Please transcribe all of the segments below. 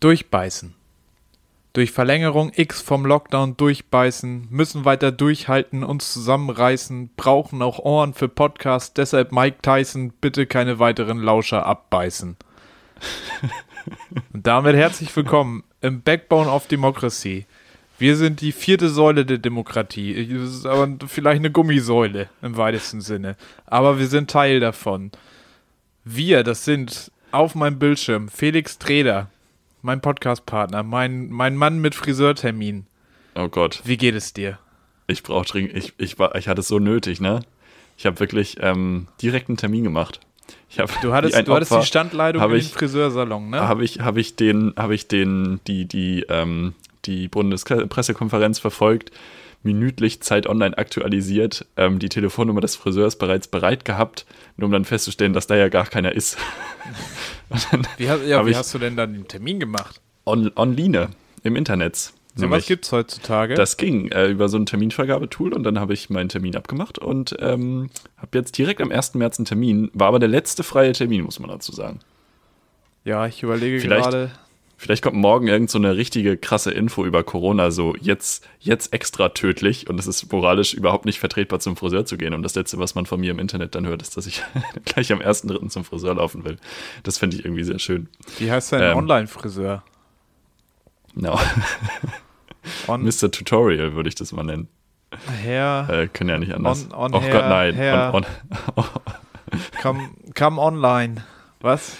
Durchbeißen. Durch Verlängerung X vom Lockdown durchbeißen, müssen weiter durchhalten, uns zusammenreißen, brauchen auch Ohren für Podcasts, deshalb Mike Tyson, bitte keine weiteren Lauscher abbeißen. Und damit herzlich willkommen im Backbone of Democracy. Wir sind die vierte Säule der Demokratie. Das ist aber vielleicht eine Gummisäule im weitesten Sinne. Aber wir sind Teil davon. Wir, das sind auf meinem Bildschirm Felix Treder, mein Podcastpartner, mein, mein Mann mit Friseurtermin. Oh Gott. Wie geht es dir? Ich brauche dringend, ich, ich, war, ich hatte es so nötig, ne? Ich habe wirklich ähm, direkt einen Termin gemacht. Ich hab, Du hattest, du hattest die Standleitung den Friseursalon, ne? Habe ich, hab ich den, habe ich den, die, die, ähm, die Bundespressekonferenz verfolgt, minütlich Zeit online aktualisiert, ähm, die Telefonnummer des Friseurs bereits bereit gehabt, nur um dann festzustellen, dass da ja gar keiner ist. Wie, hast, ja, wie hast du denn dann den Termin gemacht? on, online im Internet. So was Nämlich- gibt's heutzutage? Das ging äh, über so ein Terminvergabetool und dann habe ich meinen Termin abgemacht und ähm, habe jetzt direkt am 1. März einen Termin. War aber der letzte freie Termin, muss man dazu sagen. ja, ich überlege Vielleicht- gerade. Vielleicht kommt morgen irgend so eine richtige krasse Info über Corona, so jetzt, jetzt extra tödlich und es ist moralisch überhaupt nicht vertretbar, zum Friseur zu gehen. Und das Letzte, was man von mir im Internet dann hört, ist, dass ich gleich am 1.3. zum Friseur laufen will. Das fände ich irgendwie sehr schön. Wie heißt dein ähm, Online-Friseur? No. On, Mr. Tutorial würde ich das mal nennen. Herr, Äh, können ja nicht anders. On- on oh hair, Gott, nein. hair. On, on, come, come online. Was?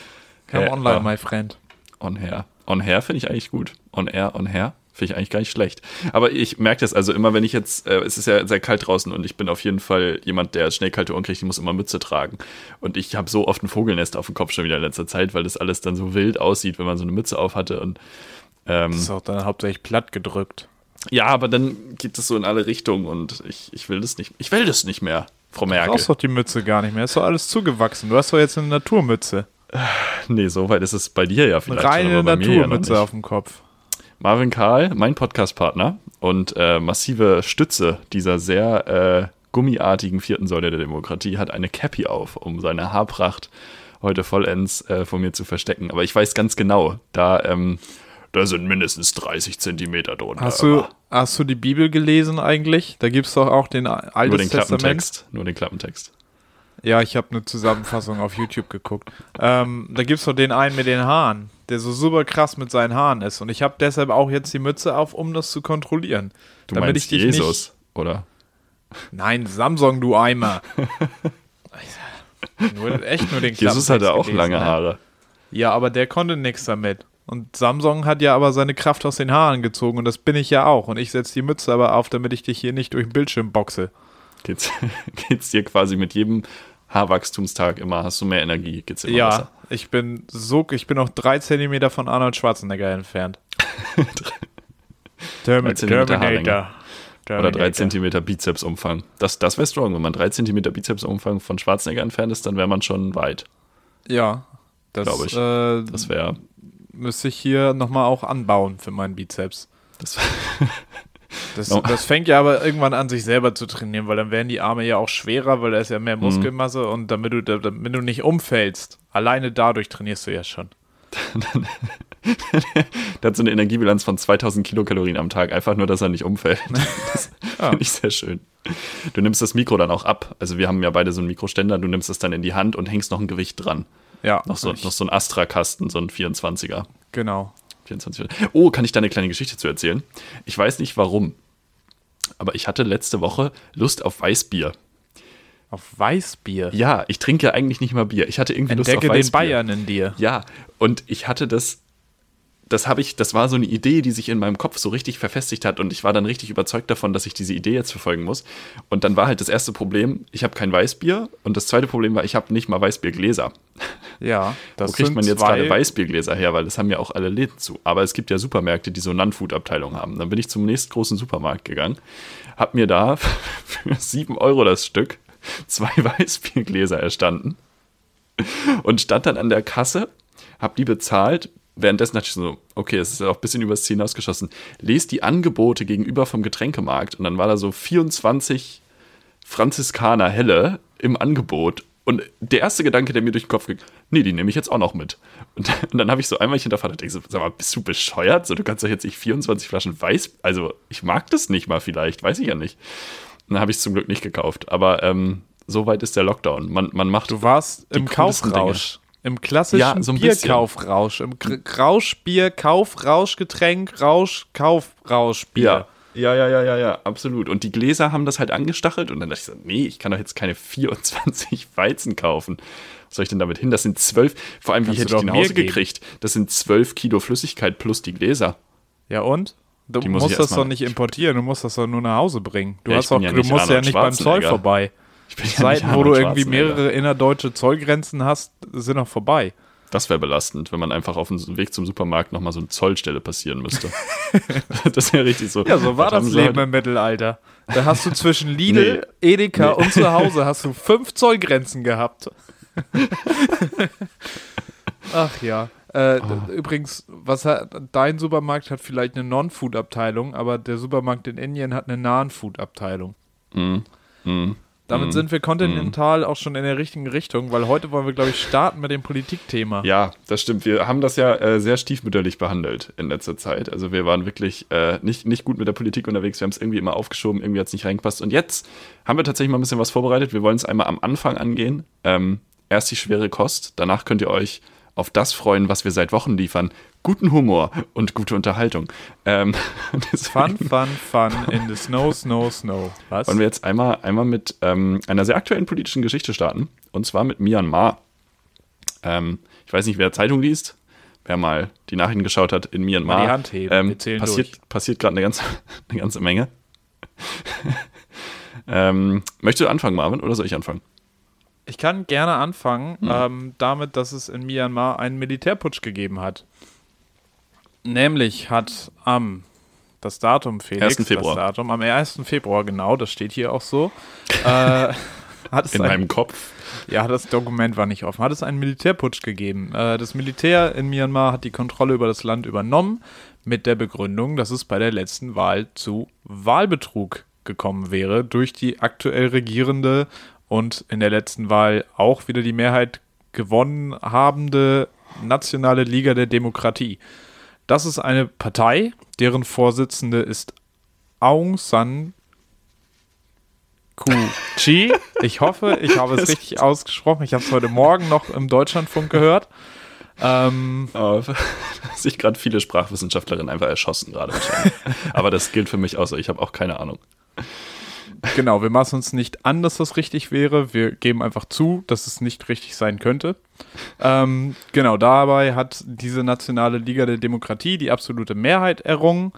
Come Ja, online, ja. my friend. On Air. On Air finde ich eigentlich gut. On Air, On Air finde ich eigentlich gar nicht schlecht. Aber ich merke das also immer, wenn ich jetzt, äh, es ist ja sehr kalt draußen und ich bin auf jeden Fall jemand, der schnell kalte Ohren kriegt, ich muss immer Mütze tragen. Und ich habe so oft ein Vogelnest auf dem Kopf schon wieder in letzter Zeit, weil das alles dann so wild aussieht, wenn man so eine Mütze auf hatte. Und ähm, Das ist auch dann hauptsächlich platt gedrückt. ja, aber dann geht es so in alle Richtungen und ich, ich will das nicht. Ich will das nicht mehr, Frau Du Merkel. brauchst doch die Mütze gar nicht mehr. Ist doch alles zugewachsen. Du hast doch jetzt eine Naturmütze. Nee, so weit ist es bei dir ja vielleicht reine ja Naturmütze nicht. auf dem Kopf. Marvin Karl, mein Podcastpartner und äh, massive Stütze dieser sehr äh, gummiartigen vierten Säule der Demokratie, hat eine Cappy auf, um seine Haarpracht heute vollends äh, von mir zu verstecken. Aber ich weiß ganz genau, da, ähm, da sind mindestens 30 Zentimeter drunter. Hast du, hast du die Bibel gelesen eigentlich? Da gibt es doch auch den nur Altes den Testament. Klappentext? Nur den Klappentext. Ja, ich habe eine Zusammenfassung auf YouTube geguckt. Ähm, da gibt's doch den einen mit den Haaren, der so super krass mit seinen Haaren ist. Und ich habe deshalb auch jetzt die Mütze auf, um das zu kontrollieren. Du Damit meinst ich dich Jesus, oder? Nein, Samsung, du Eimer. nur, echt nur den Jesus Klappentext hatte auch gelesen, lange ne? Haare. Ja, aber der konnte nichts damit. Und Samsung hat ja aber seine Kraft aus den Haaren gezogen und das bin ich ja auch. Und ich setze die Mütze aber auf, damit ich dich hier nicht durch den Bildschirm boxe. Geht's, geht's dir quasi mit jedem Haarwachstumstag immer, hast du mehr Energie, geht's immer Ja, besser. ich bin so, ich bin noch drei Zentimeter von Arnold Schwarzenegger entfernt. Termi Drei Zentimeter Terminator. Oder 3 Zentimeter Bizepsumfang. Das, das wäre strong. Wenn man 3 Zentimeter Bizepsumfang von Schwarzenegger entfernt ist, dann wäre man schon weit. Ja, das, Glaub ich. Äh, Das wäre. müsste ich hier nochmal auch anbauen für meinen Bizeps. Das, Das, das fängt ja aber irgendwann an, sich selber zu trainieren, weil dann werden die Arme ja auch schwerer, weil da ist ja Mhm. mehr Muskelmasse und damit du, damit du nicht umfällst, alleine dadurch trainierst du ja schon. der hat so eine Energiebilanz von 2000 Kilokalorien am Tag, einfach nur, dass er nicht umfällt. Das Ja. finde ich sehr schön. Du nimmst das Mikro dann auch ab. Also, wir haben ja beide so einen Mikroständer. Du nimmst es dann in die Hand und hängst noch ein Gewicht dran. Ja, Noch so, noch so ein Astra-Kasten, so ein 24er. genau. 24. Oh, kann ich da eine kleine Geschichte zu erzählen? Ich weiß nicht warum, aber ich hatte letzte Woche Lust auf Weißbier. Auf Weißbier. Ja, ich trinke ja eigentlich nicht mal Bier. Ich hatte irgendwie Lust Entdecke auf den Weißbier. Bayern in dir. Ja, und ich hatte das, das habe ich, das war so eine Idee, die sich in meinem Kopf so richtig verfestigt hat und ich war dann richtig überzeugt davon, dass ich diese Idee jetzt verfolgen muss. Und dann war halt das erste Problem, ich habe kein Weißbier und das zweite Problem war, ich habe nicht mal Weißbiergläser. Ja, das Wo kriegt man jetzt gerade Weißbiergläser her? Weil das haben ja auch alle Läden zu. Aber es gibt ja Supermärkte, die so Non-Food-Abteilungen haben. Dann bin ich zum nächstgroßen Supermarkt gegangen, habe mir da für 7 Euro das Stück zwei Weißbiergläser erstanden und stand dann an der Kasse, habe die bezahlt. Währenddessen dachte ich so, okay, es ist ja auch ein bisschen übers Ziel hinausgeschossen. Lest die Angebote gegenüber vom Getränkemarkt und dann war da so 24 Franziskaner Helle im Angebot Und der erste Gedanke, der mir durch den Kopf ging, nee, die nehme ich jetzt auch noch mit. Und, und dann habe ich so einmal hinterfragt und denke so, sag mal, bist du bescheuert? So, du kannst doch jetzt nicht 24 Flaschen Weiß, also ich mag das nicht mal vielleicht, weiß ich ja nicht. Und dann habe ich es zum Glück nicht gekauft. Aber ähm, so weit ist der Lockdown. Man, man macht. Du warst im Kaufrausch. Dinge. Im klassischen ja, so Bierkaufrausch. Im Rauschbier, Kaufrausch, Getränk, Rausch, Kaufrauschbier. Ja. Ja, ja, ja, ja, ja, absolut. Und die Gläser haben das halt angestachelt und dann dachte ich so, nee, ich kann doch jetzt keine 24 Weizen kaufen. Was soll ich denn damit hin? Das sind zwölf, vor allem, wie hätte ich die nach Hause gekriegt? Das sind zwölf Kilo Flüssigkeit plus die Gläser. Ja, und? Du musst das doch nicht importieren, du musst das doch nur nach Hause bringen. Du, ja, hast auch, ja du musst ja nicht beim Zoll vorbei. Ich bin Zeiten, ja wo du irgendwie mehrere innerdeutsche Zollgrenzen hast, sind noch vorbei. Das wäre belastend, wenn man einfach auf dem Weg zum Supermarkt nochmal so eine Zollstelle passieren müsste. das wäre richtig so. Ja, so war das Leben im Mittelalter. Da hast du zwischen Lidl, nee. Edeka nee. und zu Hause hast du fünf Zollgrenzen gehabt. Ach ja. Äh, oh. Übrigens, was hat, dein Supermarkt hat vielleicht eine Non-Food-Abteilung, aber der Supermarkt in Indien hat eine Non-Food-Abteilung. Mm. Mm. Damit mhm. sind wir kontinental mhm. auch schon in der richtigen Richtung, weil heute wollen wir, glaube ich, starten mit dem Politikthema. Ja, das stimmt. Wir haben das ja äh, sehr stiefmütterlich behandelt in letzter Zeit. Also wir waren wirklich äh, nicht, nicht gut mit der Politik unterwegs. Wir haben es irgendwie immer aufgeschoben, irgendwie hat es nicht reingepasst. Und jetzt haben wir tatsächlich mal ein bisschen was vorbereitet. Wir wollen es einmal am Anfang angehen. Ähm, erst die schwere Kost. Danach könnt ihr euch auf das freuen, was wir seit Wochen liefern. Guten Humor und gute Unterhaltung. Ähm, fun, fun, fun in the snow, snow, snow. Was? Wollen wir jetzt einmal, einmal mit ähm, einer sehr aktuellen politischen Geschichte starten. Und zwar mit Myanmar. Ähm, ich weiß nicht, wer Zeitung liest. Wer mal die Nachrichten geschaut hat in Myanmar. Die Hand heben. Ähm, wir passiert, durch. passiert gerade eine ganze, eine ganze Menge. ähm, möchtest du anfangen, Marvin, oder soll ich anfangen? Ich kann gerne anfangen hm. ähm, damit, dass es in Myanmar einen Militärputsch gegeben hat. Nämlich hat am das Datum, Felix, 1. Februar. das Datum, am 1. Februar, genau, das steht hier auch so. äh, hat es in ein, meinem Kopf. Ja, das Dokument war nicht offen. Hat es einen Militärputsch gegeben. Äh, das Militär in Myanmar hat die Kontrolle über das Land übernommen, mit der Begründung, dass es bei der letzten Wahl zu Wahlbetrug gekommen wäre durch die aktuell regierende und in der letzten Wahl auch wieder die Mehrheit gewonnen habende Nationale Liga der Demokratie. Das ist eine Partei, deren Vorsitzende ist Aung San Suu Kyi. Ich hoffe, ich habe es richtig ausgesprochen. Ich habe es heute Morgen noch im Deutschlandfunk gehört. Ähm, oh, sich gerade viele Sprachwissenschaftlerinnen einfach erschossen gerade wahrscheinlich. Aber das gilt für mich auch so. Ich habe auch keine Ahnung. Genau, wir maßen uns nicht an, dass das richtig wäre. Wir geben einfach zu, dass es nicht richtig sein könnte. Ähm, genau, dabei hat diese nationale Liga der Demokratie die absolute Mehrheit errungen.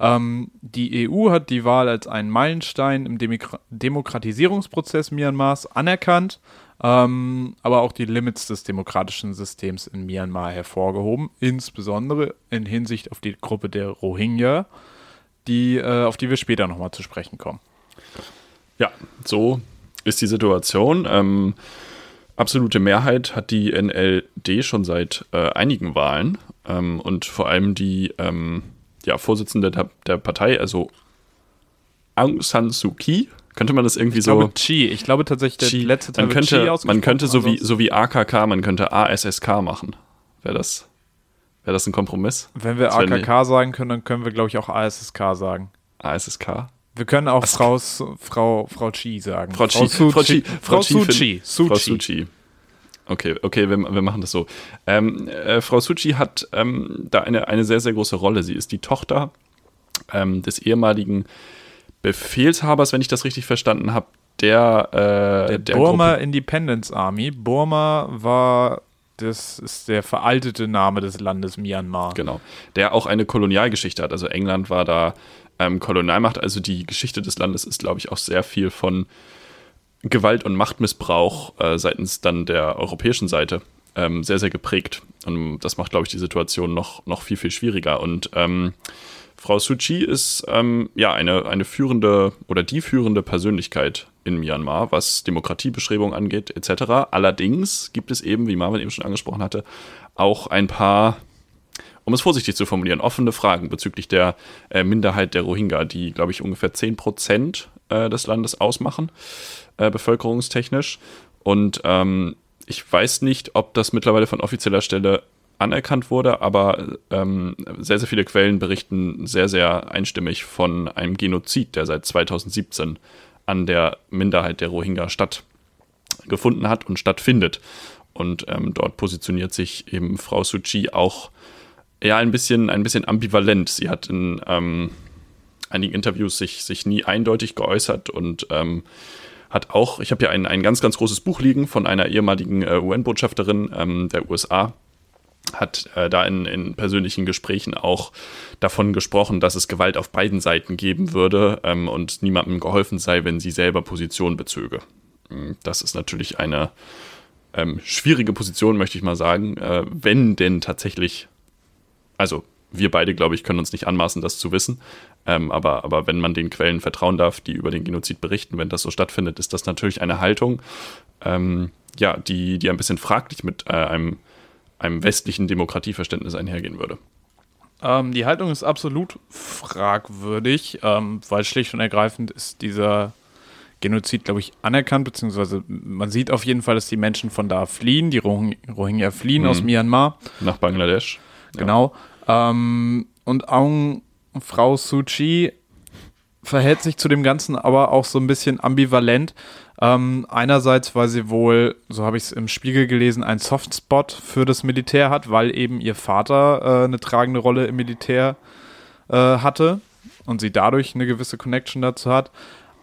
Ähm, die EU hat die Wahl als einen Meilenstein im Demok Demokratisierungsprozess Myanmars anerkannt, ähm, aber auch die Limits des demokratischen Systems in Myanmar hervorgehoben, insbesondere in Hinsicht auf die Gruppe der Rohingya, die, äh, auf die wir später nochmal zu sprechen kommen. Ja, so ist die Situation. Ähm, absolute Mehrheit hat die NLD schon seit äh, einigen Wahlen ähm, und vor allem die ähm, ja, Vorsitzende der, der, Partei, also Aung San Suu Kyi, könnte man das irgendwie ich so. Glaube Chi. Ich glaube tatsächlich, der letzte Teil man könnte, man könnte so wie, so wie AKK, man könnte ASSK machen. Wäre das, wär das ein Kompromiss? Wenn wir AKK sagen können, dann können wir, glaube ich, auch ASSK sagen. ASSK? Wir können auch Frau, Frau, Frau Chi sagen. Frau Chi. Frau, Frau, Chi. Frau Suchi. Frau Suchi. Okay, okay, wir, wir machen das so. Ähm, äh, Frau Suchi hat ähm, da eine, eine sehr, sehr große Rolle. Sie ist die Tochter ähm, des ehemaligen Befehlshabers, wenn ich das richtig verstanden habe, der, äh, der, der Burma Gruppe. Independence Army. Burma war das ist der veraltete Name des Landes Myanmar. Genau. Der auch eine Kolonialgeschichte hat. Also England war da ähm, Kolonialmacht. Also die Geschichte des Landes ist, glaube ich, auch sehr viel von Gewalt und Machtmissbrauch äh, seitens dann der europäischen Seite ähm, sehr, sehr geprägt. Und das macht, glaube ich, die Situation noch, noch viel, viel schwieriger. Und ähm, Frau Suu Kyi ist ähm, ja eine, eine führende oder die führende Persönlichkeit in Myanmar, was Demokratiebestrebungen angeht, etc. Allerdings gibt es eben, wie Marvin eben schon angesprochen hatte, auch ein paar um es vorsichtig zu formulieren, offene Fragen bezüglich der äh, Minderheit der Rohingya, die, glaube ich, ungefähr 10 Prozent äh, des Landes ausmachen, äh, bevölkerungstechnisch. Und ähm, ich weiß nicht, ob das mittlerweile von offizieller Stelle anerkannt wurde, aber ähm, sehr, sehr viele Quellen berichten sehr, sehr einstimmig von einem Genozid, der seit 2017 an der Minderheit der Rohingya stattgefunden hat und stattfindet. Und ähm, dort positioniert sich eben Frau Suu Kyi auch ja ein bisschen, ein bisschen ambivalent. Sie hat in ähm, einigen Interviews sich, sich nie eindeutig geäußert und ähm, hat auch, ich habe hier ein, ein ganz, ganz großes Buch liegen von einer ehemaligen äh, UN-Botschafterin ähm, der USA, hat äh, da in, in, persönlichen Gesprächen auch davon gesprochen, dass es Gewalt auf beiden Seiten geben würde ähm, und niemandem geholfen sei, wenn sie selber Position bezöge. Hm, das ist natürlich eine ähm, schwierige Position, möchte ich mal sagen, äh, wenn denn tatsächlich, also wir beide, glaube ich, können uns nicht anmaßen, das zu wissen, ähm, aber, aber wenn man den Quellen vertrauen darf, die über den Genozid berichten, wenn das so stattfindet, ist das natürlich eine Haltung, ähm, ja, die, die ein bisschen fraglich mit äh, einem einem westlichen Demokratieverständnis einhergehen würde. Ähm, die Haltung ist absolut fragwürdig, ähm, weil schlicht und ergreifend ist dieser Genozid, glaube ich, anerkannt, beziehungsweise man sieht auf jeden Fall, dass die Menschen von da fliehen, die Rohingya fliehen mhm. aus Myanmar. Nach Bangladesch. Genau. Ja. Ähm, und Aung Frau Suu Kyi verhält sich zu dem Ganzen aber auch so ein bisschen ambivalent. Ähm, einerseits, weil sie wohl, so habe ich es im Spiegel gelesen, einen Softspot für das Militär hat, weil eben ihr Vater äh, eine tragende Rolle im Militär äh, hatte und sie dadurch eine gewisse Connection dazu hat.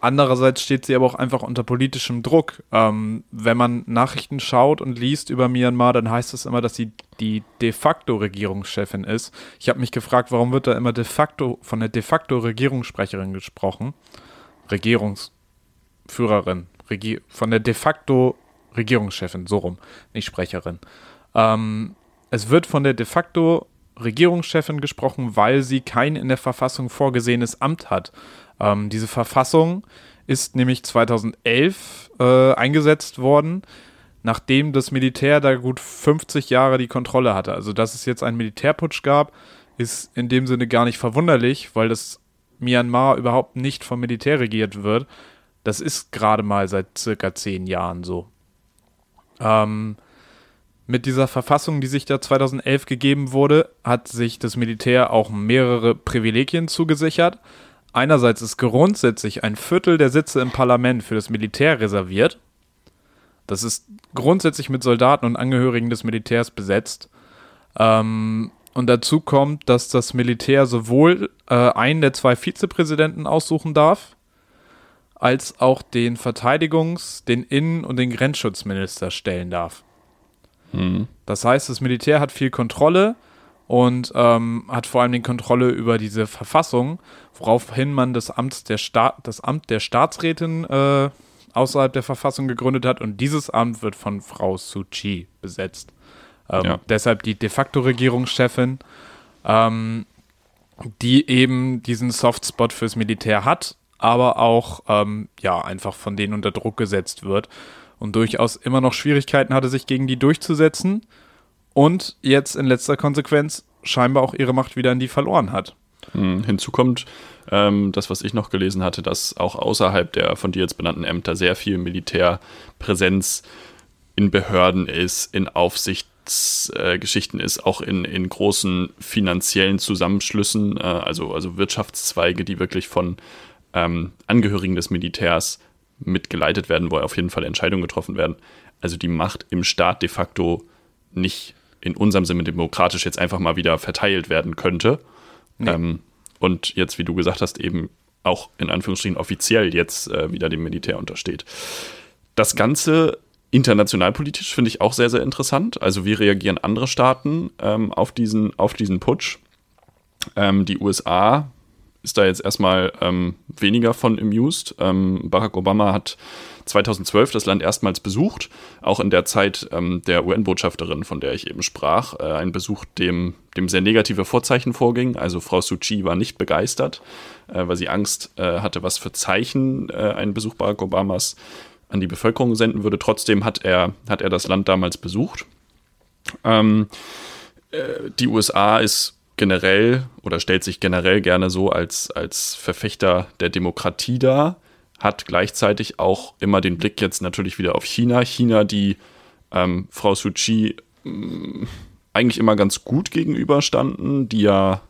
Andererseits steht sie aber auch einfach unter politischem Druck. Ähm, wenn man Nachrichten schaut und liest über Myanmar, dann heißt es immer, dass sie die de facto Regierungschefin ist. Ich habe mich gefragt, warum wird da immer de facto von der de facto Regierungssprecherin gesprochen? Regierungsführerin, Regier von der de facto Regierungschefin, so rum, nicht Sprecherin. Ähm, es wird von der de facto Regierungschefin gesprochen, weil sie kein in der Verfassung vorgesehenes Amt hat. Ähm, diese Verfassung ist nämlich 2011 äh, eingesetzt worden, nachdem das Militär da gut 50 Jahre die Kontrolle hatte. Also, dass es jetzt einen Militärputsch gab, ist in dem Sinne gar nicht verwunderlich, weil das Myanmar überhaupt nicht vom Militär regiert wird, das ist gerade mal seit circa zehn Jahren so. Ähm, mit dieser Verfassung, die sich da 2011 gegeben wurde, hat sich das Militär auch mehrere Privilegien zugesichert. Einerseits ist grundsätzlich ein Viertel der Sitze im Parlament für das Militär reserviert. Das ist grundsätzlich mit Soldaten und Angehörigen des Militärs besetzt. Ähm, und dazu kommt, dass das Militär sowohl äh, einen der zwei Vizepräsidenten aussuchen darf, als auch den Verteidigungs-, den Innen- und den Grenzschutzminister stellen darf. Mhm. Das heißt, das Militär hat viel Kontrolle und ähm, hat vor allem die Kontrolle über diese Verfassung, woraufhin man das Amt der, Sta das Amt der Staatsrätin äh, außerhalb der Verfassung gegründet hat und dieses Amt wird von Frau Suu Kyi besetzt. Ähm, ja. Deshalb die de facto Regierungschefin, ähm, die eben diesen Softspot fürs Militär hat aber auch ähm, ja einfach von denen unter Druck gesetzt wird und durchaus immer noch Schwierigkeiten hatte, sich gegen die durchzusetzen und jetzt in letzter Konsequenz scheinbar auch ihre Macht wieder an die verloren hat. Hm, hinzu kommt ähm, das, was ich noch gelesen hatte, dass auch außerhalb der von dir jetzt benannten Ämter sehr viel Militärpräsenz in Behörden ist, in Aufsichtsgeschichten äh, ist, auch in, in großen finanziellen Zusammenschlüssen, äh, also, also Wirtschaftszweige, die wirklich von ähm, Angehörigen des Militärs mitgeleitet werden, wo auf jeden Fall Entscheidungen getroffen werden. Also die Macht im Staat de facto nicht in unserem Sinne demokratisch jetzt einfach mal wieder verteilt werden könnte. Nee. Ähm, und jetzt, wie du gesagt hast, eben auch in Anführungsstrichen offiziell jetzt äh, wieder dem Militär untersteht. Das Ganze internationalpolitisch finde ich auch sehr, sehr interessant. Also wie reagieren andere Staaten ähm, auf, diesen, auf diesen Putsch? Ähm, die USA ist da jetzt erstmal ähm, weniger von amused. Ähm, Barack Obama hat 2012 das Land erstmals besucht, auch in der Zeit ähm, der UN-Botschafterin, von der ich eben sprach. Äh, ein Besuch, dem, dem sehr negative Vorzeichen vorging. Also Frau Suu Kyi war nicht begeistert, äh, weil sie Angst äh, hatte, was für Zeichen äh, ein Besuch Barack Obamas an die Bevölkerung senden würde. Trotzdem hat er, hat er das Land damals besucht. Ähm, äh, die USA ist generell oder stellt sich generell gerne so als, als Verfechter der Demokratie dar, hat gleichzeitig auch immer den Blick jetzt natürlich wieder auf China. China, die ähm, Frau Suu Kyi mh, eigentlich immer ganz gut gegenüberstanden, die ja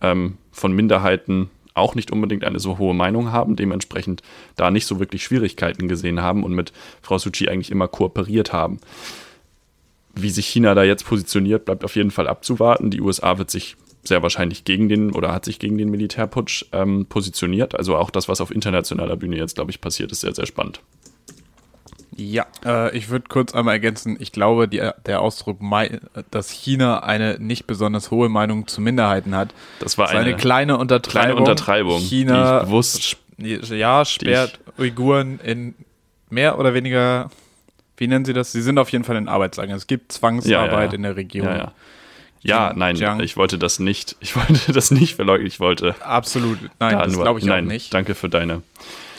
ähm, von Minderheiten auch nicht unbedingt eine so hohe Meinung haben, dementsprechend da nicht so wirklich Schwierigkeiten gesehen haben und mit Frau Suu Kyi eigentlich immer kooperiert haben. Wie sich China da jetzt positioniert, bleibt auf jeden Fall abzuwarten. Die USA wird sich sehr wahrscheinlich gegen den oder hat sich gegen den Militärputsch ähm, positioniert. Also auch das, was auf internationaler Bühne jetzt, glaube ich, passiert, ist sehr, sehr spannend. Ja, äh, ich würde kurz einmal ergänzen, ich glaube, die, der Ausdruck, dass China eine nicht besonders hohe Meinung zu Minderheiten hat, das war eine, eine kleine Untertreibung. Kleine Untertreibung. China bewusst ja, sperrt Uiguren in mehr oder weniger, wie nennen sie das? Sie sind auf jeden Fall in Arbeitslagern. Es gibt Zwangsarbeit ja, ja, ja. in der Region. Ja, ja nein, Jiang. ich wollte das nicht, ich wollte das nicht verleugnen, ich wollte. Absolut, nein, da das glaube ich nein, auch nicht. Danke für deine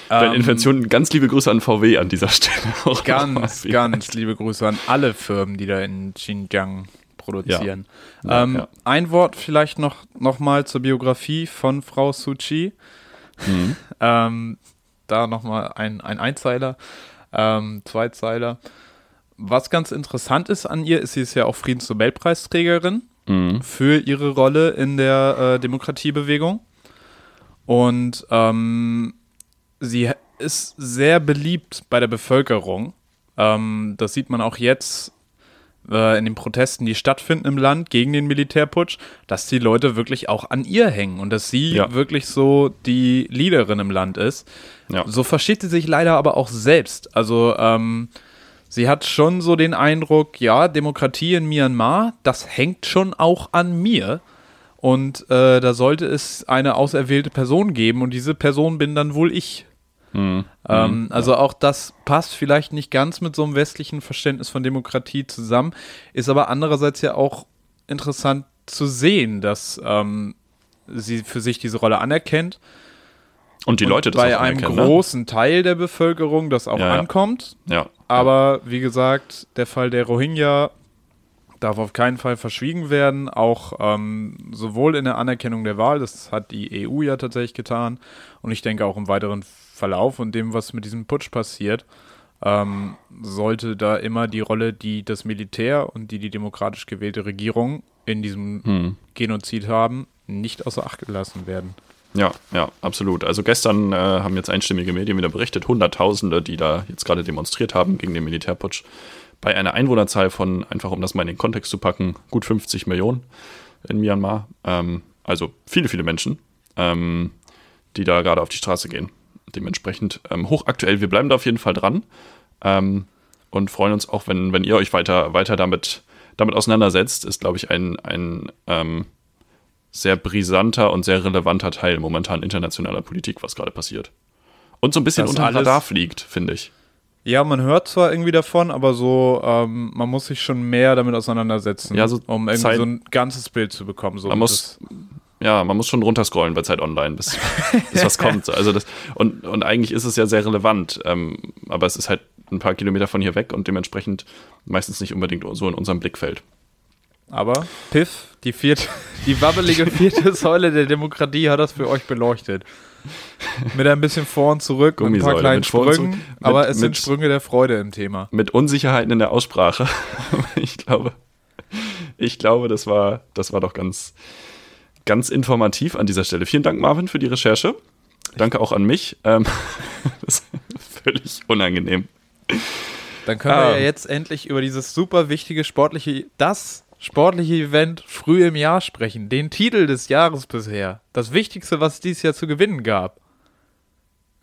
ähm, Intervention. Ganz liebe Grüße an VW an dieser Stelle. Auch ganz, ganz liebe Grüße an alle Firmen, die da in Xinjiang produzieren. Ja. Ähm, ja. Ein Wort vielleicht noch, noch mal zur Biografie von Frau Suu Kyi. Mhm. ähm, da noch mal ein, ein Einzeiler, ähm, Zweizeiler. Was ganz interessant ist an ihr, ist, sie ist ja auch Friedensnobelpreisträgerin mhm. für ihre Rolle in der äh, Demokratiebewegung. Und ähm, sie ist sehr beliebt bei der Bevölkerung. Ähm, das sieht man auch jetzt äh, in den Protesten, die stattfinden im Land gegen den Militärputsch, dass die Leute wirklich auch an ihr hängen und dass sie ja. wirklich so die Leaderin im Land ist. Ja. So versteht sie sich leider aber auch selbst. Also ähm, sie hat schon so den Eindruck, ja, Demokratie in Myanmar, das hängt schon auch an mir. Und äh, da sollte es eine auserwählte Person geben und diese Person bin dann wohl ich. Mhm. Ähm, also auch das passt vielleicht nicht ganz mit so einem westlichen Verständnis von Demokratie zusammen, ist aber andererseits ja auch interessant zu sehen, dass ähm, sie für sich diese Rolle anerkennt. Und die und Leute das bei einem ne? großen ne? Teil der Bevölkerung das auch ja. ankommt. Ja. Aber wie gesagt, der Fall der Rohingya darf auf keinen Fall verschwiegen werden, auch ähm, sowohl in der Anerkennung der Wahl, das hat die EU ja tatsächlich getan, und ich denke auch im weiteren Verlauf und dem, was mit diesem Putsch passiert, ähm, sollte da immer die Rolle, die das Militär und die die demokratisch gewählte Regierung in diesem hm. Genozid haben, nicht außer Acht gelassen werden. Ja, ja, absolut. Also gestern äh, haben jetzt einstimmige Medien wieder berichtet, Hunderttausende, die da jetzt gerade demonstriert haben gegen den Militärputsch bei einer Einwohnerzahl von, einfach um das mal in den Kontext zu packen, gut 50 Millionen in Myanmar. Ähm, also viele, viele Menschen, ähm, die da gerade auf die Straße gehen. Dementsprechend ähm, hochaktuell. Wir bleiben da auf jeden Fall dran ähm, und freuen uns auch, wenn, wenn ihr euch weiter, weiter damit, damit auseinandersetzt. Ist, glaube ich, ein, ein ähm, sehr brisanter und sehr relevanter Teil momentan internationaler Politik, was gerade passiert. Und so ein bisschen das unter dem Radar fliegt, finde ich. Ja, man hört zwar irgendwie davon, aber so, ähm, man muss sich schon mehr damit auseinandersetzen, ja, so um irgendwie Zeit, so ein ganzes Bild zu bekommen. So man muss, ja, man muss schon runterscrollen bei Zeit Online, bis, bis was kommt. Also das, und, und eigentlich ist es ja sehr relevant, ähm, aber es ist halt ein paar Kilometer von hier weg und dementsprechend meistens nicht unbedingt so in unserem Blickfeld. Aber Piff, die vierte, die wabbelige vierte Säule der Demokratie hat das für euch beleuchtet. Mit ein bisschen vor und zurück und ein paar kleinen Sprüngen, mit, aber es mit, sind Sprünge der Freude im Thema. Mit Unsicherheiten in der Aussprache. ich glaube, ich glaube, das war, das war doch ganz, ganz informativ an dieser Stelle. Vielen Dank, Marvin, für die Recherche. Danke auch an mich. Ähm, das ist völlig unangenehm. Dann können wir ja ähm. jetzt endlich über dieses super wichtige sportliche, das sportliche Event früh im Jahr sprechen. Den Titel des Jahres bisher. Das Wichtigste, was es dieses Jahr zu gewinnen gab.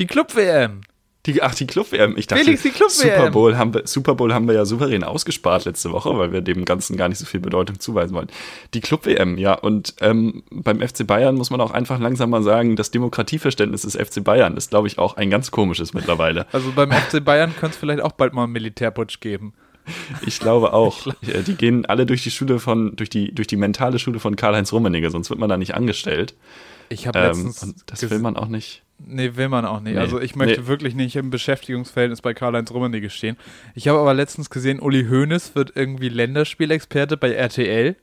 Die Club-WM. Die, ach, die Club-WM. Ich dachte, Felix, die Club Super Bowl, haben wir, Super Bowl haben wir ja souverän ausgespart letzte Woche, weil wir dem Ganzen gar nicht so viel Bedeutung zuweisen wollen. Die Club-WM, ja. Und ähm, beim FC Bayern muss man auch einfach langsam mal sagen, das Demokratieverständnis des FC Bayern ist, glaube ich, auch ein ganz komisches mittlerweile. Also beim FC Bayern könnte es vielleicht auch bald mal einen Militärputsch geben. Ich glaube auch. Ich, die gehen alle durch die Schule von, durch die, durch die mentale Schule von Karl-Heinz Rummenigge, sonst wird man da nicht angestellt. Ich habe letztens. Ähm, das will man auch nicht. Nee, will man auch nicht. Nee. Also ich möchte nee. wirklich nicht im Beschäftigungsverhältnis bei Karl-Heinz Rummenigge stehen. Ich habe aber letztens gesehen, Uli Hoeneß wird irgendwie Länderspielexperte bei RTL.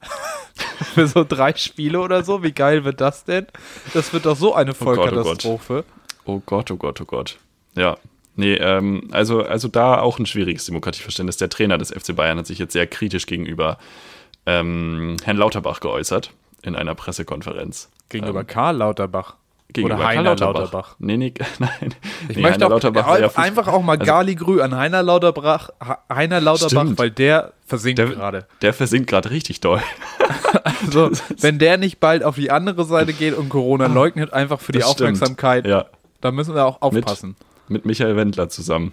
Für so drei Spiele oder so. Wie geil wird das denn? Das wird doch so eine Vollkatastrophe. Oh Gott, oh Gott. Oh Gott, oh Gott, oh Gott. Ja. Nee, ähm, also, also da auch ein schwieriges Demokratieverständnis. Der Trainer des FC Bayern hat sich jetzt sehr kritisch gegenüber ähm, Herrn Lauterbach geäußert in einer Pressekonferenz. Gegenüber Ähm, Karl Lauterbach. gegenüber Oder Heiner Lauterbach. Nee, nee, nein. Ich nee, möchte auch Lauterbach einfach auch mal also- Gali Grü an Heiner Lauterbach, Heiner Lauterbach, Stimmt. weil der versinkt gerade. der versinkt gerade richtig doll. Also, wenn der nicht bald auf die andere Seite geht und Corona leugnet, einfach für die stimmt. Aufmerksamkeit, Ja, da müssen wir auch aufpassen. mit Michael Wendler zusammen.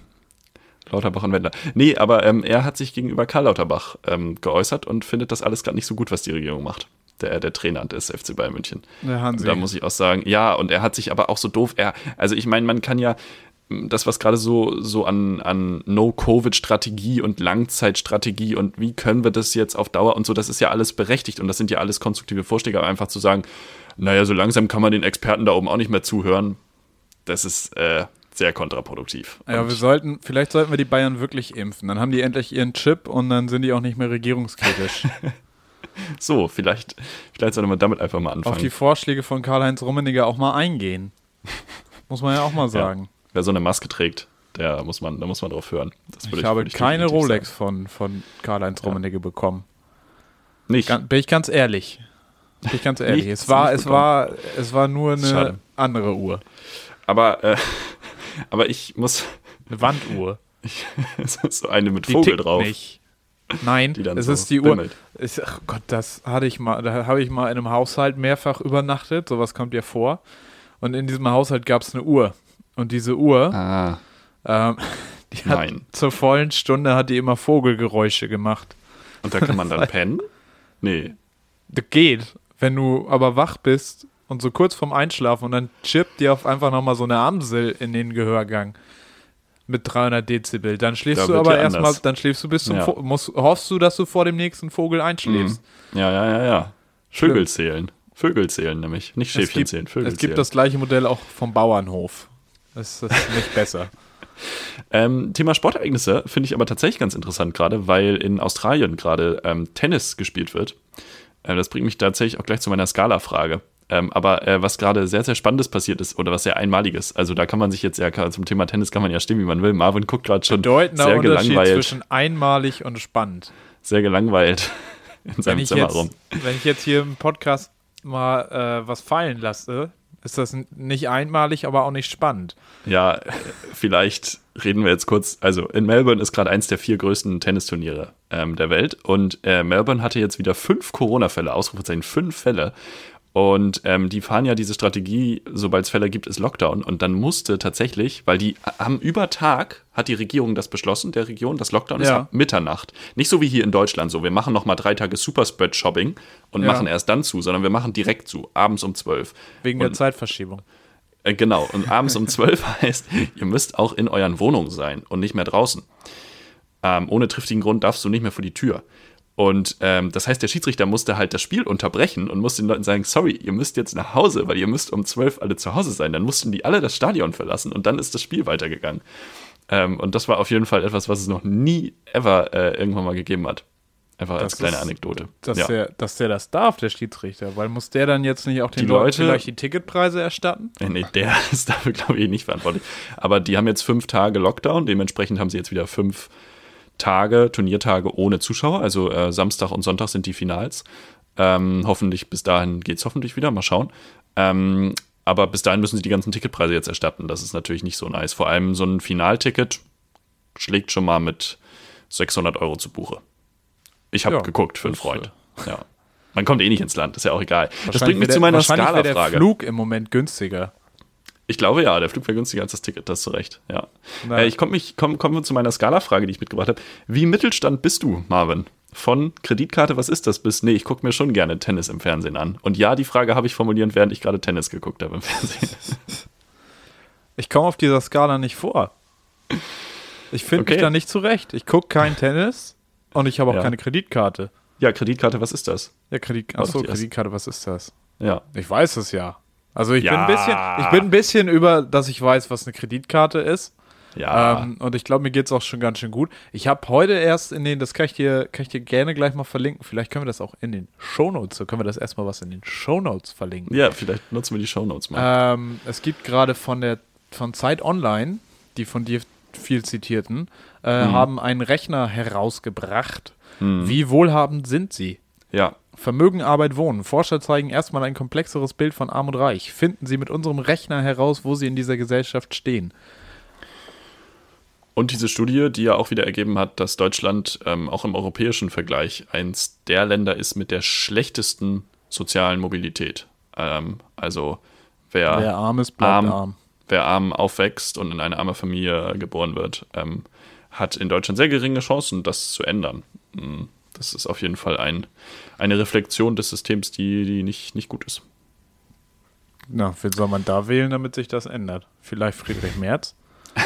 Lauterbach und Wendler. Nee, aber ähm, er hat sich gegenüber Karl Lauterbach ähm, geäußert und findet das alles gerade nicht so gut, was die Regierung macht. Der, der Trainer des FC Bayern München. Der Hansi. Da muss ich auch sagen, ja, und er hat sich aber auch so doof, er, also ich meine, man kann ja m, das, was gerade so, so an, an No-Covid-Strategie und Langzeitstrategie und wie können wir das jetzt auf Dauer und so, das ist ja alles berechtigt und das sind ja alles konstruktive Vorschläge, aber einfach zu sagen, naja, so langsam kann man den Experten da oben auch nicht mehr zuhören, das ist äh, sehr kontraproduktiv. ja, wir sollten, vielleicht sollten wir die Bayern wirklich impfen. Dann haben die endlich ihren Chip und dann sind die auch nicht mehr regierungskritisch. so, vielleicht, vielleicht sollte man damit einfach mal Auf anfangen. die Vorschläge von Karl-Heinz Rummenigge auch mal eingehen. Muss man ja auch mal sagen. Wer so eine Maske trägt, der muss man, da muss man drauf hören. Das würde ich habe würde keine Rolex von, von Karl-Heinz Rummenigge bekommen. Sagen. Nicht. Gan- Bin ich ganz ehrlich. Bin ich ganz ehrlich. Es war, es war, es war nur eine Schade. andere Uhr. Aber, äh, aber ich muss, Eine Wanduhr. ich, es ist so eine mit Die Vogel tickt drauf. nicht. Nein, es so ist die Uhr. bimmelt. Ist, ach Gott, das hatte ich mal, da habe ich mal in einem Haushalt mehrfach übernachtet. Sowas kommt ja vor. Und in diesem Haushalt gab es eine Uhr. Und diese Uhr, Ah, ähm, die hat Nein. zur vollen Stunde hat die immer Vogelgeräusche gemacht. und da kann man dann pennen? Nee. Das geht, wenn du aber wach bist und so kurz vorm Einschlafen und dann chippt dir auf einfach nochmal so eine Amsel in den Gehörgang mit 300 Dezibel. Dann schläfst Da du aber ja erstmal, dann schläfst du bis zum, Ja. Vo- musst, hoffst du, dass du vor dem nächsten Vogel einschläfst. Ja, ja, ja, ja. Vögel zählen. Vögel zählen nämlich. Nicht Schäfchen gibt, zählen, Vögel es gibt zählen. das gleiche Modell auch vom Bauernhof. Das ist nicht besser. Ähm, Thema Sportereignisse finde ich aber tatsächlich ganz interessant gerade, weil in Australien gerade ähm, Tennis gespielt wird. Äh, das bringt mich tatsächlich auch gleich zu meiner Skala-Frage. Ähm, aber äh, was gerade sehr, sehr Spannendes passiert ist oder was sehr Einmaliges, also da kann man sich jetzt ja zum Thema Tennis kann man ja stimmen, wie man will. Marvin guckt gerade schon Bedeutender sehr Unterschied gelangweilt, zwischen einmalig und spannend. sehr gelangweilt in seinem Zimmer jetzt, rum. wenn ich jetzt hier im Podcast mal äh, was fallen lasse, ist das nicht einmalig, aber auch nicht spannend. Ja, äh, vielleicht reden wir jetzt kurz. Also in Melbourne ist gerade eins der vier größten Tennisturniere ähm, der Welt und äh, Melbourne hatte jetzt wieder fünf Corona-Fälle, Ausrufezeichen fünf Fälle. Und ähm, die fahren ja diese Strategie, sobald es Fälle gibt, ist Lockdown. Und dann musste tatsächlich, weil die haben über Tag, hat die Regierung das beschlossen, der Region, das Lockdown ist Ja. ab Mitternacht. Nicht so wie hier in Deutschland, so wir machen nochmal drei Tage Superspread-Shopping und Ja. machen erst dann zu, sondern wir machen direkt zu, abends um zwölf. Wegen der Und- Zeitverschiebung. äh, Genau, und abends um 12 heißt, ihr müsst auch in euren Wohnungen sein und nicht mehr draußen. Ähm, ohne triftigen Grund darfst du nicht mehr vor die Tür. Und ähm, das heißt, der Schiedsrichter musste halt das Spiel unterbrechen und musste den Leuten sagen, sorry, ihr müsst jetzt nach Hause, weil ihr müsst um 12 alle zu Hause sein. Dann mussten die alle das Stadion verlassen und dann ist das Spiel weitergegangen. Ähm, und das war auf jeden Fall etwas, was es noch nie, ever äh, irgendwann mal gegeben hat. Einfach als Das kleine ist- Anekdote. Dass, ja. der, dass der das darf, der Schiedsrichter. Weil muss der dann jetzt nicht auch den Die Leuten Leute- vielleicht die Ticketpreise erstatten? Äh, Nee, der ist dafür, glaube ich, nicht verantwortlich. Aber die haben jetzt fünf Tage Lockdown, dementsprechend haben sie jetzt wieder fünf Tage, Turniertage ohne Zuschauer. Also äh, Samstag und Sonntag sind die Finals. Ähm, hoffentlich bis dahin geht es hoffentlich wieder, mal schauen. Ähm, aber bis dahin müssen sie die ganzen Ticketpreise jetzt erstatten. Das ist natürlich nicht so nice. Vor allem so ein Finalticket schlägt schon mal mit 600 Euro zu Buche. Ich habe Ja, geguckt für einen Freund. Ja. Man kommt eh nicht ins Land, ist ja auch egal. Das bringt mich wär zu der- meiner der Skala-Frage. Flug im Moment günstiger. Ich glaube ja, der Flug wäre günstiger als das Ticket, das zu Recht. Ja. Äh, ich komme komm, wir zu meiner Skala-Frage, die ich mitgebracht habe. Wie Mittelstand bist du, Marvin? Von Kreditkarte, was ist das, bis, nee, ich gucke mir schon gerne Tennis im Fernsehen an. Und ja, die Frage habe ich formuliert, während ich gerade Tennis geguckt habe im Fernsehen. Ich komme auf dieser Skala nicht vor. Ich finde Okay. mich da nicht zurecht. Ich gucke kein Tennis und ich habe auch Ja. keine Kreditkarte. ja, Kreditkarte, was ist das? Ja, Kredit Achso. Kreditkarte, was ist das? Ja. Ich weiß es ja. Also ich Ja. bin ein bisschen, ich bin ein bisschen über, dass ich weiß, was eine Kreditkarte ist. Ja. Ähm, und ich glaube, mir geht es auch schon ganz schön gut. Ich habe heute erst in den, das kann ich, dir, kann ich dir gerne gleich mal verlinken. Vielleicht können wir das auch in den Shownotes, so können wir das erstmal was in den Shownotes verlinken. ja, vielleicht nutzen wir die Shownotes mal. Ähm, es gibt gerade von der von Zeit Online, die von dir viel zitierten, äh, Mhm. haben einen Rechner herausgebracht. Wie wohlhabend sind sie? Ja, Vermögen, Arbeit, Wohnen. Forscher zeigen erstmal ein komplexeres Bild von Arm und Reich. Finden Sie mit unserem Rechner heraus, wo Sie in dieser Gesellschaft stehen. Und diese Studie, die ja auch wieder ergeben hat, dass Deutschland ähm, auch im europäischen Vergleich eins der Länder ist mit der schlechtesten sozialen Mobilität. Ähm, also wer, Wer arm ist, bleibt arm. arm. wer arm aufwächst und in eine arme Familie geboren wird, ähm, hat in Deutschland sehr geringe Chancen, das zu ändern. Mm, Das ist auf jeden Fall ein, eine Reflexion des Systems, die, die nicht, nicht gut ist. Na, wen soll man da wählen, damit sich das ändert? Vielleicht Friedrich Merz?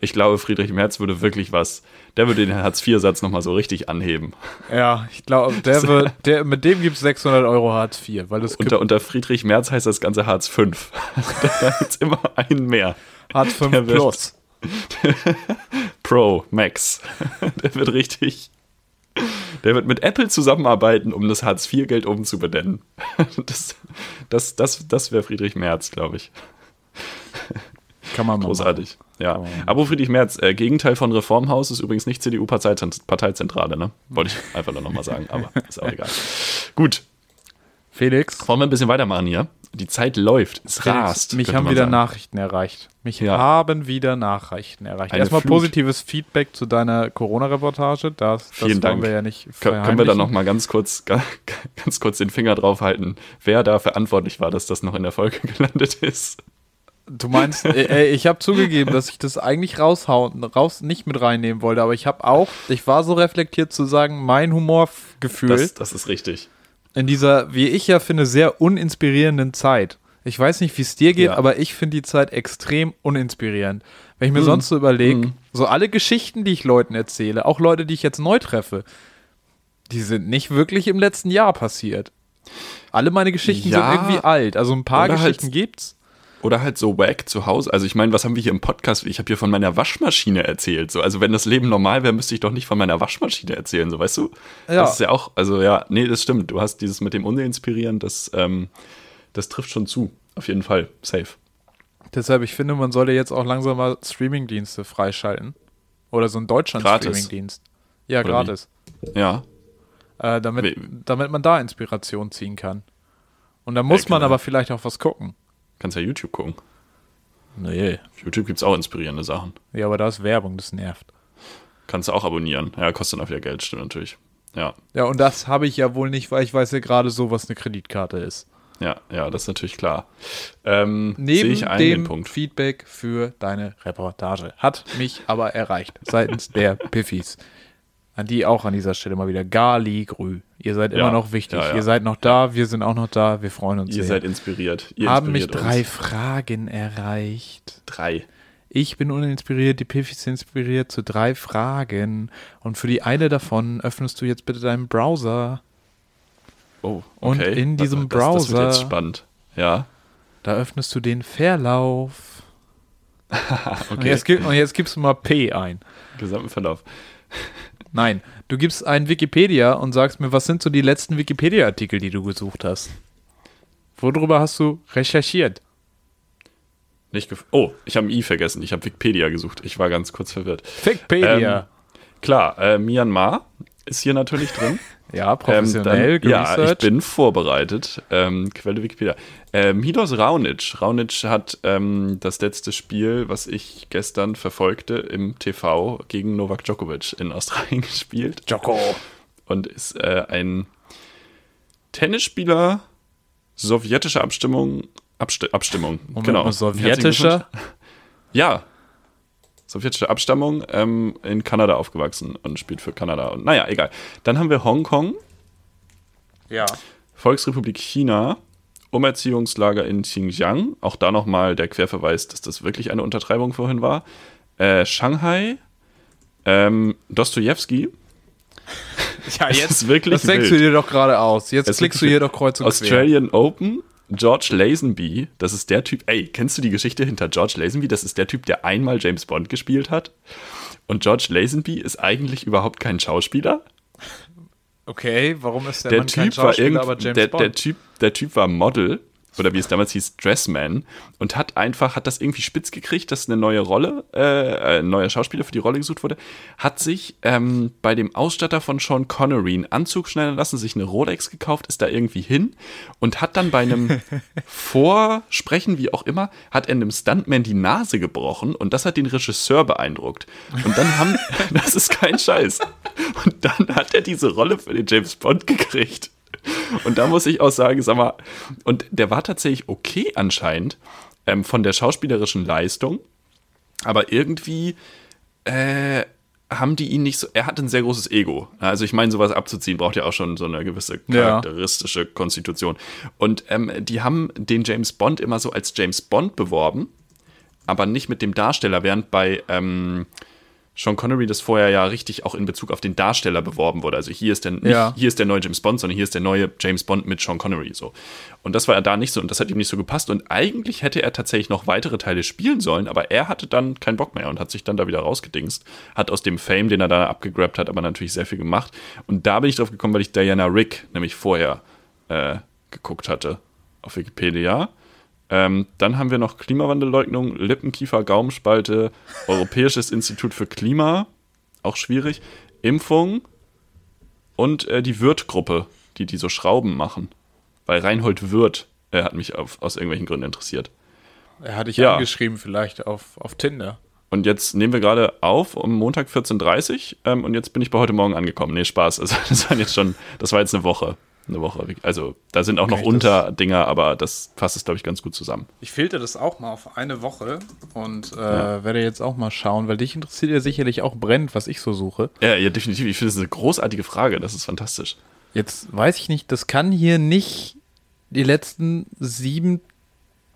Ich glaube, Friedrich Merz würde wirklich was, der würde den Hartz-IV-Satz nochmal so richtig anheben. Ja, ich glaube, der wird, der, mit dem gibt es 600 Euro Hartz IV, weil das Unter, unter Friedrich Merz heißt das Ganze Hartz V. da gibt es immer einen mehr. Hartz V Plus. Pro, Max. Der wird richtig. Der wird mit Apple zusammenarbeiten, um das Hartz-IV-Geld umzubenennen. Das, das, das, das wäre Friedrich Merz, glaube ich. Kann man mal machen. Großartig. Ja. Aber Friedrich Merz, äh, Gegenteil von Reformhaus ist übrigens nicht CDU-Parteizentrale, ne? Wollte ich einfach nur nochmal sagen, aber ist auch egal. Gut, Felix, wollen wir ein bisschen weitermachen hier? Die Zeit läuft, es Felix rast. mich haben wieder sagen. Nachrichten erreicht. Mich Ja. haben wieder Nachrichten erreicht. Eine Erstmal Flut. positives Feedback zu deiner Corona-Reportage. Das, das Vielen wollen Dank. wir ja nicht Kön können wir da verheimlichen. noch mal ganz kurz, ga- ganz kurz den Finger drauf halten, wer da verantwortlich war, dass das noch in der Folge gelandet ist? Du meinst, äh, äh, ich habe zugegeben, dass ich das eigentlich raushauen, raus nicht mit reinnehmen wollte, aber ich habe auch, ich war so reflektiert zu sagen, mein Humorgefühl Das, das ist richtig. In dieser, wie ich ja finde, sehr uninspirierenden Zeit. Ich weiß nicht, wie es dir geht, Ja. aber ich finde die Zeit extrem uninspirierend. Wenn ich mir Mhm. sonst so überlege, Mhm. so alle Geschichten, die ich Leuten erzähle, auch Leute, die ich jetzt neu treffe, die sind nicht wirklich im letzten Jahr passiert. Alle meine Geschichten Ja, sind irgendwie alt. Also ein paar halt- Geschichten gibt's. Oder halt so wack zu Hause. Also ich meine, was haben wir hier im Podcast? Ich habe hier von meiner Waschmaschine erzählt. So, also wenn das Leben normal wäre, müsste ich doch nicht von meiner Waschmaschine erzählen, so weißt du? Ja. Das ist ja auch, also ja, nee, das stimmt. Du hast dieses mit dem Uninspirieren, das, ähm, das trifft schon zu. Auf jeden Fall. Safe. Deshalb, ich finde, man sollte jetzt auch langsam mal Streamingdienste freischalten. Oder so einen. Deutschland-Streamingdienst. Ja, Oder wie? gratis. Ja. Äh, damit, Wie- damit man da Inspiration ziehen kann. Und da muss Ja, man klar. aber vielleicht auch was gucken. Kannst ja YouTube gucken. Nee. Auf YouTube gibt es auch inspirierende Sachen. Ja, aber da ist Werbung, das nervt. Kannst du auch abonnieren. Ja, kostet dann auch wieder Geld, stimmt natürlich. Ja, Ja, und das habe ich ja wohl nicht, weil ich weiß ja gerade so, was eine Kreditkarte ist. ja, ja, das ist natürlich klar. Ähm, Neben ich einen dem den Punkt. Feedback für deine Reportage. Hat mich aber erreicht seitens der Piffis. An die auch an dieser Stelle mal wieder Gali Grü. Ihr seid immer Ja, noch wichtig. ja, ja. Ihr seid noch da, wir sind auch noch da. Wir freuen uns Ihr sehr. seid inspiriert. Ihr haben mich inspiriert drei uns. Fragen erreicht. Drei. Ich bin uninspiriert, die Piffis sind inspiriert zu drei Fragen. Und für die eine davon öffnest du jetzt bitte deinen Browser. Oh, Und okay. in diesem das, Das wird Browser- jetzt spannend. Ja. Da öffnest du den Verlauf. Und, Okay. jetzt, gib, und jetzt gibst du mal P ein. Gesamten Verlauf. Nein, du gibst einen Wikipedia und sagst mir, was sind so die letzten Wikipedia-Artikel, die du gesucht hast? Worüber hast du recherchiert? Nicht gef oh, ich habe ein I vergessen. Ich habe Wikipedia gesucht. Ich war ganz kurz verwirrt. Wikipedia. Ähm, Klar, äh, Myanmar ist hier natürlich drin. ja, Ähm, professionell, dann, ja, ich bin vorbereitet. Ähm, Quelle Wikipedia. Äh, Milos Raonic. Raonic hat ähm, das letzte Spiel, was ich gestern verfolgte, im TV gegen Novak Djokovic in Australien gespielt Joko. und ist äh, ein Tennisspieler sowjetischer Abstimmung. Absti Abstimmung, Moment genau. mal, sowjetischer? Ja. Sowjetische Abstammung, ähm, in Kanada aufgewachsen und spielt für Kanada. Und naja, egal. Dann haben wir Hongkong, Ja. Volksrepublik China, Umerziehungslager in Xinjiang. Auch da nochmal der Querverweis, dass das wirklich eine Untertreibung vorhin war. Äh, Shanghai, ähm, Dostoevsky. Ja, ist wirklich das denkst wild. du dir doch gerade aus. Jetzt Es klickst du hier doch kreuz und quer. Australian Open, George Lazenby, das ist der Typ, ey, kennst du die Geschichte hinter George Lazenby? Das ist der Typ, der einmal James Bond gespielt hat. Und George Lazenby ist eigentlich überhaupt kein Schauspieler. Okay, warum ist der, Der Mann kein Typ war Schauspieler, irgendwie, aber James der, Bond? der, typ, der Typ war Model oder wie es damals hieß, Dressman und hat einfach, hat das irgendwie spitz gekriegt, dass eine neue Rolle, äh, ein neuer Schauspieler für die Rolle gesucht wurde, hat sich ähm, bei dem Ausstatter von Sean Connery einen Anzug schneiden lassen, sich eine Rolex gekauft, ist da irgendwie hin und hat dann bei einem Vorsprechen, wie auch immer, hat er einem Stuntman die Nase gebrochen und das hat den Regisseur beeindruckt. Und dann haben, das ist kein Scheiß, und dann hat er diese Rolle für den James Bond gekriegt. Und da muss ich auch sagen, sag mal, und der war tatsächlich okay anscheinend ähm, von der schauspielerischen Leistung, aber irgendwie äh, haben die ihn nicht so. Er hat ein sehr großes Ego. Also ich meine, sowas abzuziehen braucht ja auch schon so eine gewisse charakteristische ja. Konstitution. Und ähm, die haben den James Bond immer so als James Bond beworben, aber nicht mit dem Darsteller, während bei ähm, Sean Connery das vorher ja richtig auch in Bezug auf den Darsteller beworben wurde. Also hier ist der, nicht, ja. hier ist der neue James Bond, sondern hier ist der neue James Bond mit Sean Connery so. Und das war er da nicht so und das hat ihm nicht so gepasst. Und eigentlich hätte er tatsächlich noch weitere Teile spielen sollen, aber er hatte dann keinen Bock mehr und hat sich dann da wieder rausgedingst. Hat aus dem Fame, den er da abgegrabt hat, aber natürlich sehr viel gemacht. Und da bin ich drauf gekommen, weil ich Diana Rick nämlich vorher äh, geguckt hatte auf Wikipedia. Ähm, dann haben wir noch Klimawandelleugnung, Lippenkiefer, Gaumenspalte, Europäisches Institut für Klima, auch schwierig, Impfung und äh, die Wirth-Gruppe, die die so Schrauben machen. Weil Reinhold Wirth äh, hat mich auf, aus irgendwelchen Gründen interessiert. Er hatte ich ja. angeschrieben, vielleicht auf, auf Tinder. Und jetzt nehmen wir gerade auf um Montag 14.30 Uhr ähm, und jetzt bin ich bei heute Morgen angekommen. Nee, Spaß. Also, das war jetzt schon, das war jetzt eine Woche eine Woche. Also da sind auch noch Unterdinger, aber das fasst es, glaube ich, ganz gut zusammen. Ich filter das auch mal auf eine Woche und äh, ja. werde jetzt auch mal schauen, weil dich interessiert ja sicherlich auch brennt, was ich so suche. Ja, ja, definitiv. Ich finde es eine großartige Frage. Das ist fantastisch. Jetzt weiß ich nicht, das kann hier nicht die letzten sieben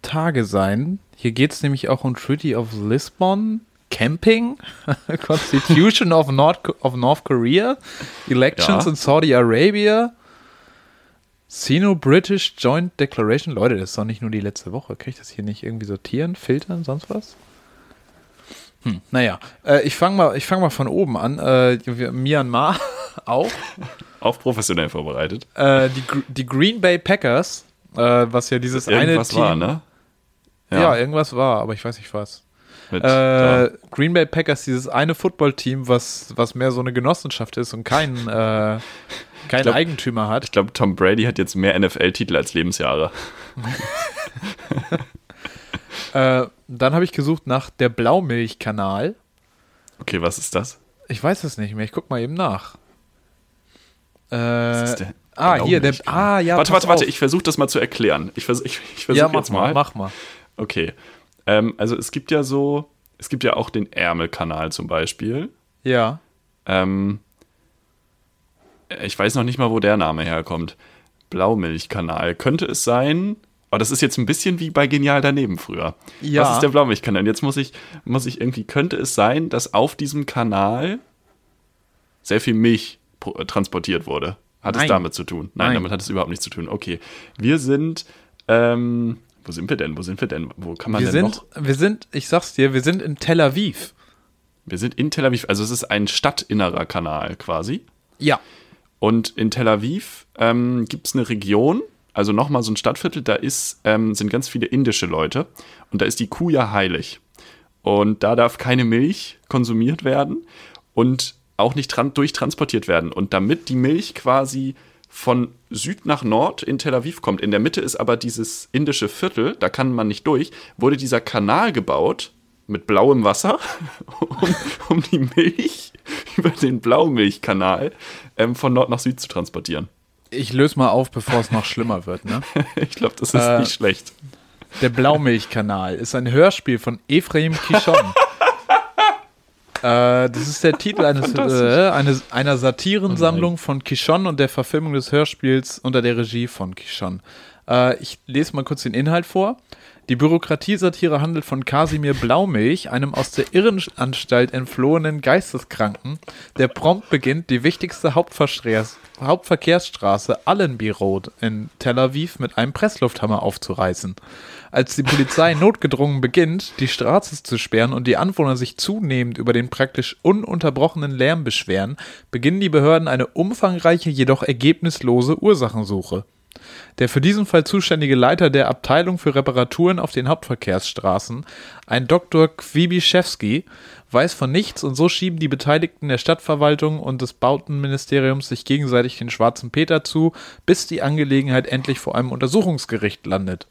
Tage sein. Hier geht es nämlich auch um Treaty of Lisbon. Camping, Constitution of North, of North Korea, Elections ja. in Saudi Arabia, Sino-British Joint Declaration. Leute, das ist doch nicht nur die letzte Woche. Kann ich das hier nicht irgendwie sortieren, filtern, sonst was? Hm, naja, äh, ich fange mal, fang mal von oben an. Äh, Myanmar auch. Auch professionell vorbereitet. Äh, die, die Green Bay Packers, äh, was ja dieses irgendwas eine Team. War, ne? Ja. ja. irgendwas war, aber ich weiß nicht was. Mit, äh, Green Bay Packers, dieses eine Footballteam, was, was mehr so eine Genossenschaft ist und kein äh, keinen glaub, Eigentümer hat. Ich glaube, Tom Brady hat jetzt mehr NFL-Titel als Lebensjahre. äh, dann habe ich gesucht nach der Blaumilchkanal. Okay, was ist das? Ich weiß es nicht mehr. Ich guck mal eben nach. Äh, was ist der? Ah, hier, der. Ah, ja. Warte, warte, warte. Ich versuche das mal zu erklären. Ich, vers ich, ich versuche ja, jetzt mal. Mach mal. Okay. Ähm, also, es gibt ja so. Es gibt ja auch den Ärmelkanal zum Beispiel. Ja. Ähm, ich weiß noch nicht mal, wo der Name herkommt. Blaumilchkanal. Könnte es sein? Aber das ist jetzt ein bisschen wie bei Genial daneben früher. Ja. Was ist der Blaumilchkanal? Jetzt muss ich, muss ich irgendwie, könnte es sein, dass auf diesem Kanal sehr viel Milch transportiert wurde? Hat Nein. es damit zu tun? Nein, Nein, damit hat es überhaupt nichts zu tun. Okay. Wir sind, ähm, wo sind wir denn? Wo sind wir denn? Wo kann man wir denn sind, noch? Wir sind, ich sag's dir, wir sind in Tel Aviv. Wir sind in Tel Aviv, also es ist ein stadtinnerer Kanal quasi. Ja. Und in Tel Aviv ähm, gibt es eine Region, also nochmal so ein Stadtviertel, da ist, ähm, sind ganz viele indische Leute und da ist die Kuh ja heilig. Und da darf keine Milch konsumiert werden und auch nicht durchtransportiert werden. Und damit die Milch quasi von Süd nach Nord in Tel Aviv kommt, in der Mitte ist aber dieses indische Viertel, da kann man nicht durch, wurde dieser Kanal gebaut mit blauem Wasser, um, um die Milch über den Blaumilchkanal ähm, von Nord nach Süd zu transportieren. Ich löse mal auf, bevor es noch schlimmer wird. Ne? ich glaube, das ist äh, nicht schlecht. Der Blaumilchkanal ist ein Hörspiel von Ephraim Kishon. äh, das ist der Titel eines, äh, eine, einer Satirensammlung oh von Kishon und der Verfilmung des Hörspiels unter der Regie von Kishon. Äh, ich lese mal kurz den Inhalt vor. Die Bürokratiesatire handelt von Kasimir Blaumilch, einem aus der Irrenanstalt entflohenen Geisteskranken, der prompt beginnt, die wichtigste Hauptverkehrsstraße Allenby Road in Tel Aviv mit einem Presslufthammer aufzureißen. Als die Polizei notgedrungen beginnt, die Straße zu sperren und die Anwohner sich zunehmend über den praktisch ununterbrochenen Lärm beschweren, beginnen die Behörden eine umfangreiche, jedoch ergebnislose Ursachensuche. Der für diesen Fall zuständige Leiter der Abteilung für Reparaturen auf den Hauptverkehrsstraßen, ein Dr. Kwibiszewski, weiß von nichts und so schieben die Beteiligten der Stadtverwaltung und des Bautenministeriums sich gegenseitig den schwarzen Peter zu, bis die Angelegenheit endlich vor einem Untersuchungsgericht landet.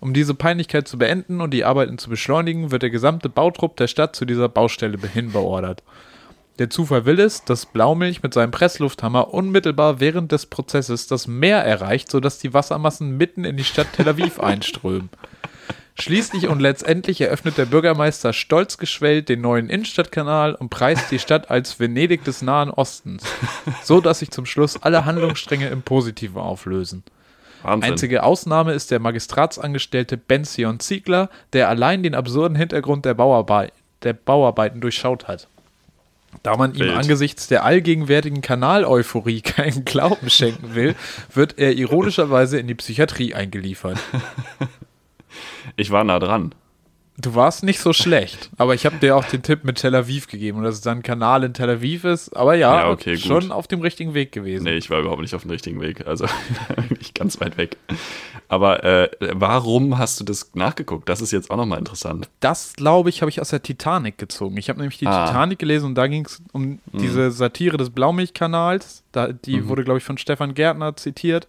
Um diese Peinlichkeit zu beenden und die Arbeiten zu beschleunigen, wird der gesamte Bautrupp der Stadt zu dieser Baustelle hinbeordert. Der Zufall will es, dass Blaumilch mit seinem Presslufthammer unmittelbar während des Prozesses das Meer erreicht, sodass die Wassermassen mitten in die Stadt Tel Aviv einströmen. Schließlich und letztendlich eröffnet der Bürgermeister stolz geschwellt den neuen Innenstadtkanal und preist die Stadt als Venedig des Nahen Ostens, so dass sich zum Schluss alle Handlungsstränge im Positiven auflösen. Wahnsinn. Einzige Ausnahme ist der Magistratsangestellte Benzion Ziegler, der allein den absurden Hintergrund der, Bauarbei der Bauarbeiten durchschaut hat. Da man ihm Wild. angesichts der allgegenwärtigen Kanal-Euphorie keinen Glauben schenken will, wird er ironischerweise in die Psychiatrie eingeliefert. Ich war nah dran. Du warst nicht so schlecht, aber ich habe dir auch den Tipp mit Tel Aviv gegeben und dass es dann ein Kanal in Tel Aviv ist. Aber ja, Ja, okay, schon auf dem richtigen Weg gewesen. Nee, ich war überhaupt nicht auf dem richtigen Weg. Also nicht ganz weit weg. Aber äh, warum hast du das nachgeguckt? Das ist jetzt auch nochmal interessant. Das, glaube ich, habe ich aus der Titanic gezogen. Ich habe nämlich die Ah. Titanic gelesen und da ging es um diese Satire des Blaumilchkanals. Da, die wurde, glaube ich, von Stefan Gärtner zitiert.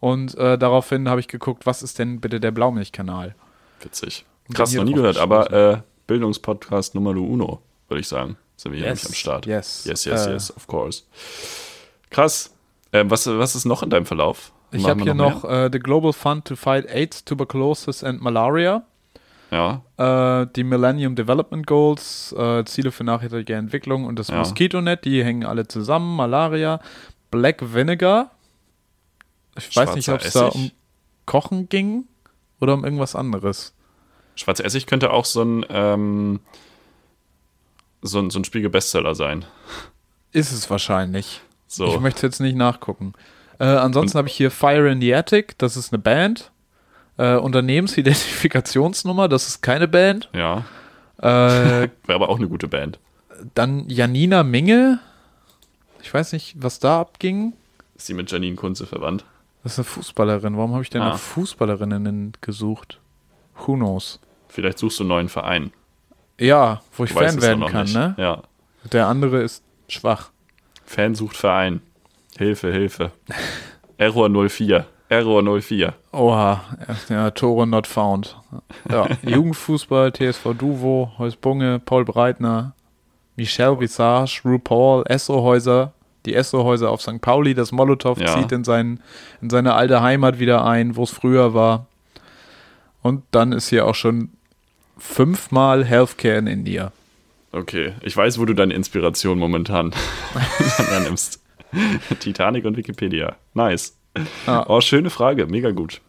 Und äh, daraufhin habe ich geguckt, was ist denn bitte der Blaumilchkanal? Witzig. Krass, noch nie gehört, aber äh, Bildungspodcast Nummer uno, würde ich sagen. Sind wir hier Yes, nämlich am Start. yes, Yes, yes, äh. yes, of course. Krass. Ähm, was, was ist noch in deinem Verlauf? Ich habe hier mehr? noch äh, The Global Fund to Fight AIDS, Tuberculosis and Malaria. Ja, Äh, die Millennium Development Goals, äh, Ziele für nachhaltige Entwicklung und das Ja. Mosquito-Net, die hängen alle zusammen. Malaria, Black Vinegar. Ich weiß nicht, ob Schwarzer es da um Kochen ging oder um irgendwas anderes. Schwarze Essig könnte auch so ein, ähm, so ein, so ein Spiegel-Bestseller sein. Ist es wahrscheinlich. So. Ich möchte jetzt nicht nachgucken. Äh, ansonsten habe ich hier Fire in the Attic, das ist eine Band. Äh, Unternehmensidentifikationsnummer, das ist keine Band. ja, Äh, wäre aber auch eine gute Band. dann Janina Minge. Ich weiß nicht, was da abging. Ist sie mit Janine Kunze verwandt? Das ist eine Fußballerin. Warum habe ich denn Ah. nach Fußballerinnen gesucht? Who knows? Vielleicht suchst du einen neuen Verein. Ja, wo ich Du Fan werden kann, nicht. ne? Ja. Der andere ist schwach. Fan sucht Verein. Hilfe, Hilfe. Error 04. Error 04. Oha, ja, Tore not found. Ja, Jugendfußball, TSV Duvo, Heusbunge, Paul Breitner, Michel Visage, RuPaul, Essohäuser, die Essohäuser auf St. Pauli, das Molotow Ja. zieht in, sein, in seine alte Heimat wieder ein, wo es früher war. Und dann ist hier auch schon fünfmal Healthcare in India. Okay, ich weiß, wo du deine Inspiration momentan nimmst. Titanic und Wikipedia. Nice. Ah. Oh, schöne Frage. Mega gut.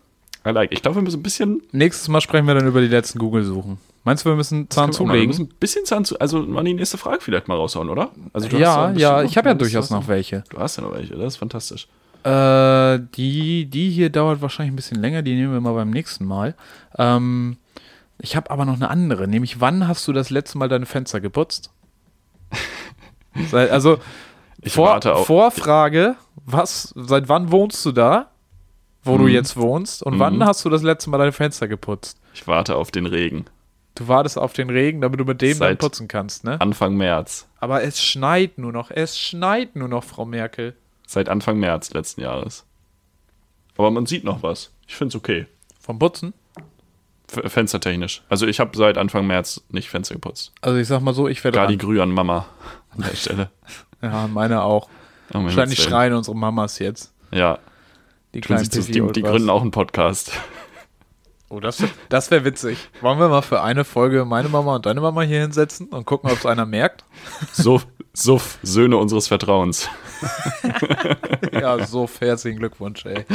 I like. Ich glaube, wir müssen ein bisschen Nächstes Mal sprechen wir dann über die letzten Google-Suchen. Meinst du, wir müssen Zahn Wir zulegen? müssen ein bisschen Zahn zu. Also mal die nächste Frage vielleicht mal raushauen, oder? Also ja, ja, noch- ich habe ja durchaus noch welche. Du hast ja noch welche, das ist fantastisch. Äh, die, die hier dauert wahrscheinlich ein bisschen länger, die nehmen wir mal beim nächsten Mal. Ähm, ich habe aber noch eine andere, nämlich wann hast du das letzte Mal deine Fenster geputzt? Also Ich vor, warte auf. Vorfrage, was, seit wann wohnst du da, wo du Mhm. jetzt wohnst? Und wann Mhm. hast du das letzte Mal deine Fenster geputzt? Ich warte auf den Regen. Du wartest auf den Regen, damit du mit dem dann Seit- putzen kannst, ne? Anfang März. Aber es schneit nur noch, es schneit nur noch, Frau Merkel. Seit Anfang März letzten Jahres. Aber man sieht noch was. Ich finde es okay. Vom Putzen? F fenstertechnisch. Also ich habe seit Anfang März nicht Fenster geputzt. Also ich sag mal so, ich werde Gar die. Grü an Mama an der Stelle. Ja, meine auch. Oh, Wahrscheinlich schreien unsere Mamas jetzt. Ja, Die kleinen Pipi die, die gründen auch einen Podcast. Oh, das, das wäre witzig. Wollen wir mal für eine Folge meine Mama und deine Mama hier hinsetzen und gucken, ob es einer merkt? Suff, Suff, Söhne unseres Vertrauens. Ja, so herzlichen Glückwunsch, ey.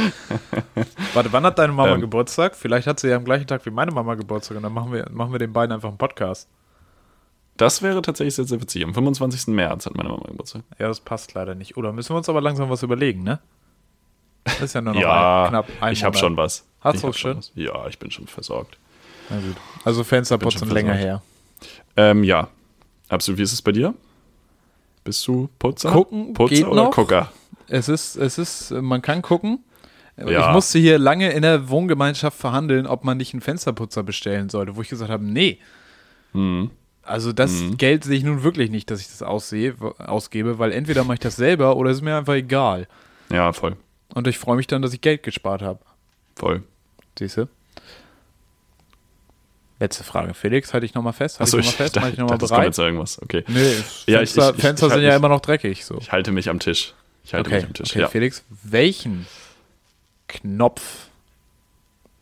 Warte, wann hat deine Mama Ähm. Geburtstag? Vielleicht hat sie ja am gleichen Tag wie meine Mama Geburtstag und dann machen wir, machen wir den beiden einfach einen Podcast. Das wäre tatsächlich sehr, sehr witzig. Am 25. März hat meine Mama Geburtstag. Ja, das passt leider nicht. Oder müssen wir uns aber langsam was überlegen, ne? Das ist ja nur noch ja, ein, knapp ein ich habe schon was. Hast du schon? was. Ja, ich bin schon versorgt. Na gut. Also Fensterputzen schon länger her. Ähm, ja, absolut. Wie ist es bei dir? Bist du Putzer? Gucken Putzer geht oder noch. Gucker? Es ist, es ist, man kann gucken. Ja. Ich musste hier lange in der Wohngemeinschaft verhandeln, ob man nicht einen Fensterputzer bestellen sollte, wo ich gesagt habe, nee. Mhm. Also das Geld sehe ich nun wirklich nicht, dass ich das aussehe, ausgebe, weil entweder mache ich das selber oder es ist mir einfach egal. Ja, voll. Und ich freue mich dann, dass ich Geld gespart habe. Voll. Siehst du? Letzte Frage. Felix, halte ich nochmal fest? Halte Achso, ich ich nochmal fest? Mache ich nochmal es kommt bereit? jetzt irgendwas. Okay. Nee, Ja, Fenster, ich- ich- Fenster ich sind halt ja mich- immer noch dreckig. So. Ich halte mich am Tisch. Ich halte Okay, mich am Tisch. okay ja. Felix, welchen Knopf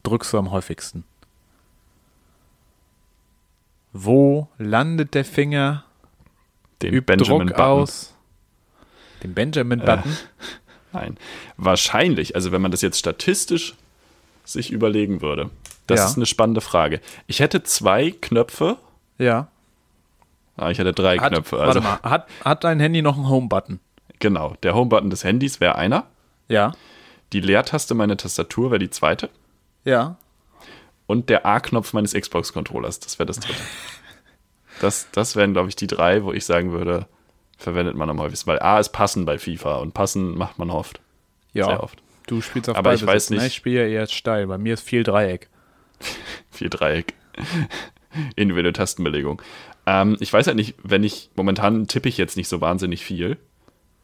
drückst du am häufigsten? Wo landet der Finger? Den Übt Benjamin Druck Button. aus? Den Benjamin-Button? Nein. Wahrscheinlich, also wenn man das jetzt statistisch sich überlegen würde, das Ja. ist eine spannende Frage. Ich hätte zwei Knöpfe. ja. Ah, ich hätte drei Hat, Knöpfe. warte Also, mal, hat, hat dein Handy noch einen Home-Button? genau. Der Homebutton des Handys wäre einer. Ja. Die Leertaste meiner Tastatur wäre die zweite. Ja. Und der A-Knopf meines Xbox-Controllers, das wäre das dritte. das, das wären, glaube ich, die drei, wo ich sagen würde, verwendet man am häufigsten. Weil A ist passen bei FIFA und passen macht man oft. Ja. Sehr oft. Du spielst auf Aber ich weiß nicht- Ne? Ich spiele ja eher steil. Bei mir ist viel Dreieck. Vier Dreieck. Individuelle Tastenbelegung. Ähm, ich weiß halt nicht, wenn ich, momentan tippe ich jetzt nicht so wahnsinnig viel,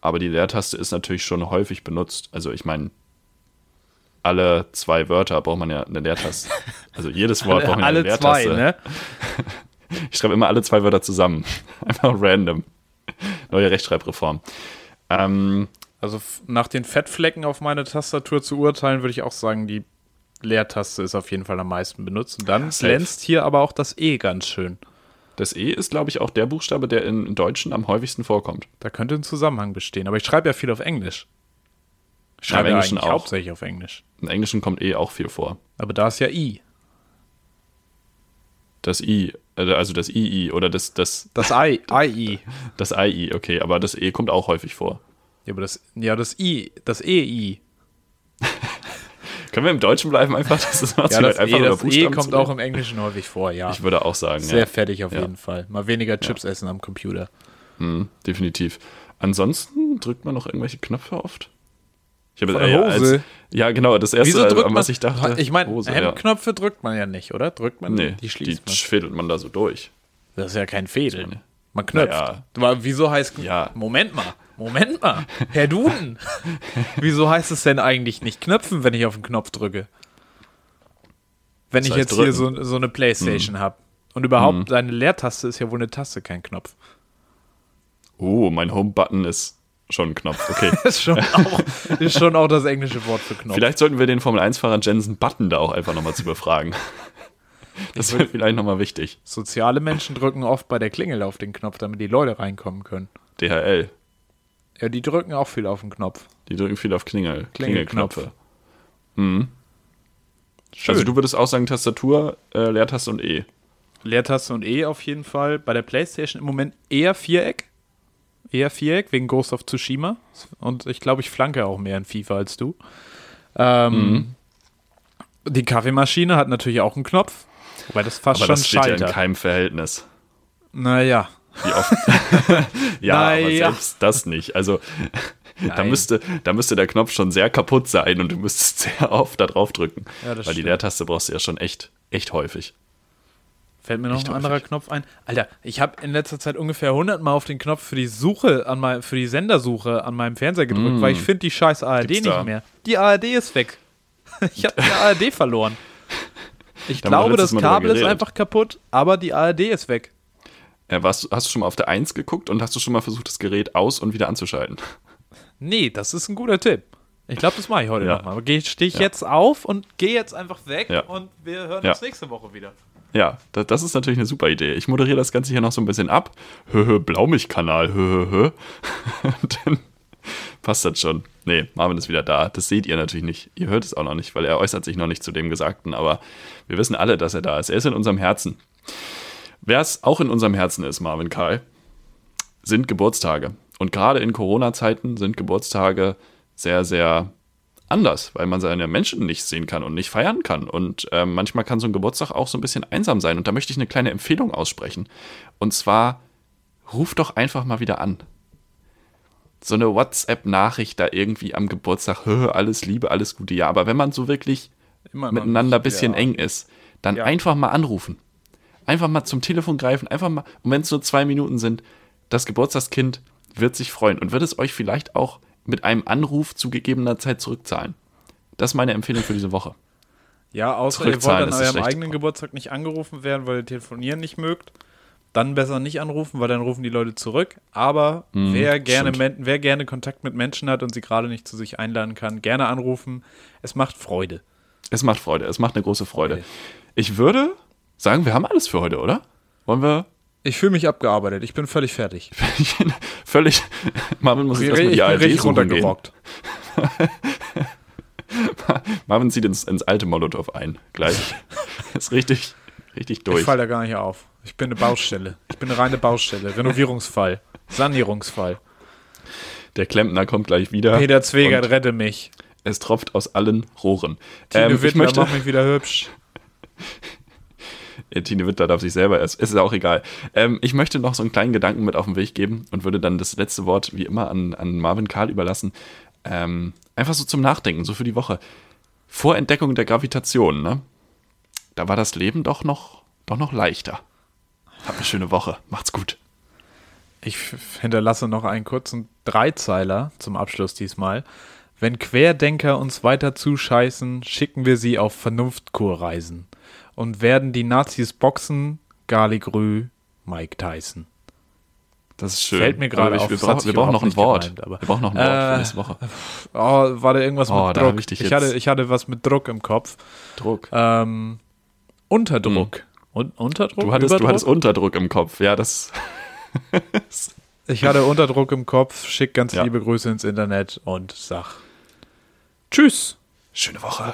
aber die Leertaste ist natürlich schon häufig benutzt. Also ich meine, alle zwei Wörter braucht man ja eine Leertaste. Also jedes Wort braucht man ja eine Alle Leertaste. zwei, ne? Ich schreibe immer alle zwei Wörter zusammen. Einfach random. Neue Rechtschreibreform. Ähm, Also nach den Fettflecken auf meiner Tastatur zu urteilen, würde ich auch sagen, die Leertaste ist auf jeden Fall am meisten benutzt. Und dann glänzt hier aber auch das E ganz schön. das E ist, glaube ich, auch der Buchstabe, der in Deutschen am häufigsten vorkommt. Da könnte ein Zusammenhang bestehen. Aber ich schreibe ja viel auf Englisch. Ich im schreibe ja, Englischen eigentlich auch. hauptsächlich auf Englisch. Im Englischen kommt E auch viel vor. Aber da ist ja I. Das I, äh, also das II oder das, das, Das I, I. das II, okay, aber das E kommt auch häufig vor. Ja, aber das, ja, das I, das EI. Können wir im Deutschen bleiben einfach? Das ist Ja, das, einfach e, das e kommt auch im Englischen häufig vor, ja. Ich würde auch sagen, Sehr ja, fertig auf Ja. jeden Fall. Mal weniger Chips essen am Computer. Mhm, definitiv. Ansonsten drückt man noch irgendwelche Knöpfe oft? Ich habe äh, ja, Hose? als, ja, genau, das erste, Wieso drückt an was ich dachte. ich meine, Hemdknöpfe drückt man ja nicht, oder? Drückt man? Ja. Nee, die die, schließt man. fädelt man da so durch. Das ist ja kein Fädeln. Man knöpft. Naja. Wieso heißt. Ja. Moment mal. Moment mal. Herr Duden. wieso heißt es denn eigentlich nicht knöpfen, wenn ich auf den Knopf drücke? Wenn Das ich jetzt hier drücken. so, so eine Playstation habe. Und überhaupt, deine Leertaste ist ja wohl eine Taste, kein Knopf. Oh, mein Home-Button ist schon ein Knopf. Okay. Das ist schon auch, ist schon auch das englische Wort für Knopf. vielleicht sollten wir den Formel-1-Fahrer Jensen Button da auch einfach nochmal zu befragen. Das wäre vielleicht nochmal wichtig. Soziale Menschen drücken oft bei der Klingel auf den Knopf, damit die Leute reinkommen können. DHL. Ja, die drücken auch viel auf den Knopf. Die drücken viel auf Klingel. Klingelknöpfe. Mhm. Schön. Also du würdest auch sagen Tastatur, äh, Leertaste und E. Leertaste und E auf jeden Fall. Bei der PlayStation im Moment eher Viereck. Eher Viereck wegen Ghost of Tsushima. Und ich glaube, ich flanke auch mehr in FIFA als du. Ähm, Mhm. Die Kaffeemaschine hat natürlich auch einen Knopf. Wobei das fast Aber schon das steht ja in scheitert. keinem Verhältnis. naja. Wie oft? ja, aber Naja. selbst das nicht. Also da müsste, da müsste der Knopf schon sehr kaputt sein und du müsstest sehr oft da drauf drücken. Ja, Weil die stimmt. Leertaste brauchst du ja schon echt, echt häufig. Fällt mir noch Echt ein anderer häufig. Knopf ein. Alter, ich habe in letzter Zeit ungefähr 100 Mal auf den Knopf für die Suche, an mein, für die Sendersuche an meinem Fernseher gedrückt, weil ich finde die scheiß ARD Mm. Gibt's nicht da? mehr. Die ARD ist weg. Ich habe die ARD verloren. Ich Da glaube, das Kabel ist einfach kaputt, aber die ARD ist weg. Äh, warst, hast du schon mal auf der 1 geguckt und hast du schon mal versucht, das Gerät aus- und wieder anzuschalten? Nee, das ist ein guter Tipp. Ich glaube, das mache ich heute Ja. nochmal. Stehe ich Ja. jetzt auf und gehe jetzt einfach weg Ja. und wir hören Ja. uns nächste Woche wieder. Ja, das, das ist natürlich eine super Idee. Ich moderiere das Ganze hier noch so ein bisschen ab. Hö, hö, Blaumilchkanal, hö, hö, hö. Und dann passt das schon. Nee, Marvin ist wieder da. Das seht ihr natürlich nicht. Ihr hört es auch noch nicht, weil er äußert sich noch nicht zu dem Gesagten. Aber wir wissen alle, dass er da ist. Er ist in unserem Herzen. Wer es auch in unserem Herzen ist, Marvin Karl, sind Geburtstage. Und gerade in Corona-Zeiten sind Geburtstage sehr, sehr anders, weil man seine Menschen nicht sehen kann und nicht feiern kann. Und ähm, manchmal kann so ein Geburtstag auch so ein bisschen einsam sein. Und da möchte ich eine kleine Empfehlung aussprechen. Und zwar, ruf doch einfach mal wieder an. So eine WhatsApp-Nachricht da irgendwie am Geburtstag, "Hö, alles Liebe, alles Gute, ja. Aber wenn man so wirklich Immer miteinander ein bisschen ja. eng ist, dann Ja. einfach mal anrufen. Einfach mal zum Telefon greifen, einfach mal, und wenn es nur zwei Minuten sind, das Geburtstagskind wird sich freuen und wird es euch vielleicht auch mit einem Anruf zu gegebener Zeit zurückzahlen. Das ist meine Empfehlung für diese Woche. Ja, außer ihr wollt an eurem eigenen. Geburtstag nicht angerufen werden, weil ihr telefonieren nicht mögt. Dann besser nicht anrufen, weil dann rufen die Leute zurück. Aber wer, gerne stimmt. Wer gerne Kontakt mit Menschen hat und sie gerade nicht zu sich einladen kann, gerne anrufen. Es macht Freude. Es macht Freude, es macht eine große Freude. Okay. Ich würde sagen, wir haben alles für heute, oder? Wollen wir Ich fühle mich abgearbeitet. Ich bin völlig fertig. völlig. Marvin muss Ich, jetzt erstmal die bin ARD richtig runtergerockt. Marvin zieht ins, ins alte Molotow ein. Gleich. ist richtig, richtig Ich durch. falle da gar nicht auf. Ich bin eine Baustelle. Ich bin eine reine Baustelle. Renovierungsfall. Sanierungsfall. Der Klempner kommt gleich wieder. Peter Zwegert, rette mich. Es tropft aus allen Rohren. Tine Ähm, ich Wittler, möchte, mach mich wieder hübsch. Tine Wittler darf sich selber erst. Es ist auch egal. Ähm, ich möchte noch so einen kleinen Gedanken mit auf den Weg geben und würde dann das letzte Wort wie immer an, an Marvin Karl überlassen. Ähm, einfach so zum Nachdenken, so für die Woche. Vor Entdeckung der Gravitation, ne? Da war das Leben doch noch, doch noch leichter. Habt eine schöne Woche. Macht's gut. Ich hinterlasse noch einen kurzen Dreizeiler zum Abschluss diesmal. Wenn Querdenker uns weiter zuscheißen, schicken wir sie auf Vernunftkurreisen und werden die Nazis boxen, Galigrü, Mike Tyson. Das ist schön. Fällt mir gerade auf, Wir, sich wir brauchen noch ein Wort. gemeint, aber- wir brauchen noch ein Wort Äh, für nächste Woche. Oh, war da irgendwas Oh, mit Druck? ich ich, hatte, ich hatte was mit Druck im Kopf. Druck. Ähm, Unterdruck. Un Unterdruck? Hm. Du hattest, du hattest Unterdruck im Kopf. Ja, das. Ich hatte Unterdruck im Kopf, schick ganz Ja. liebe Grüße ins Internet und sag Tschüss. Schöne Woche.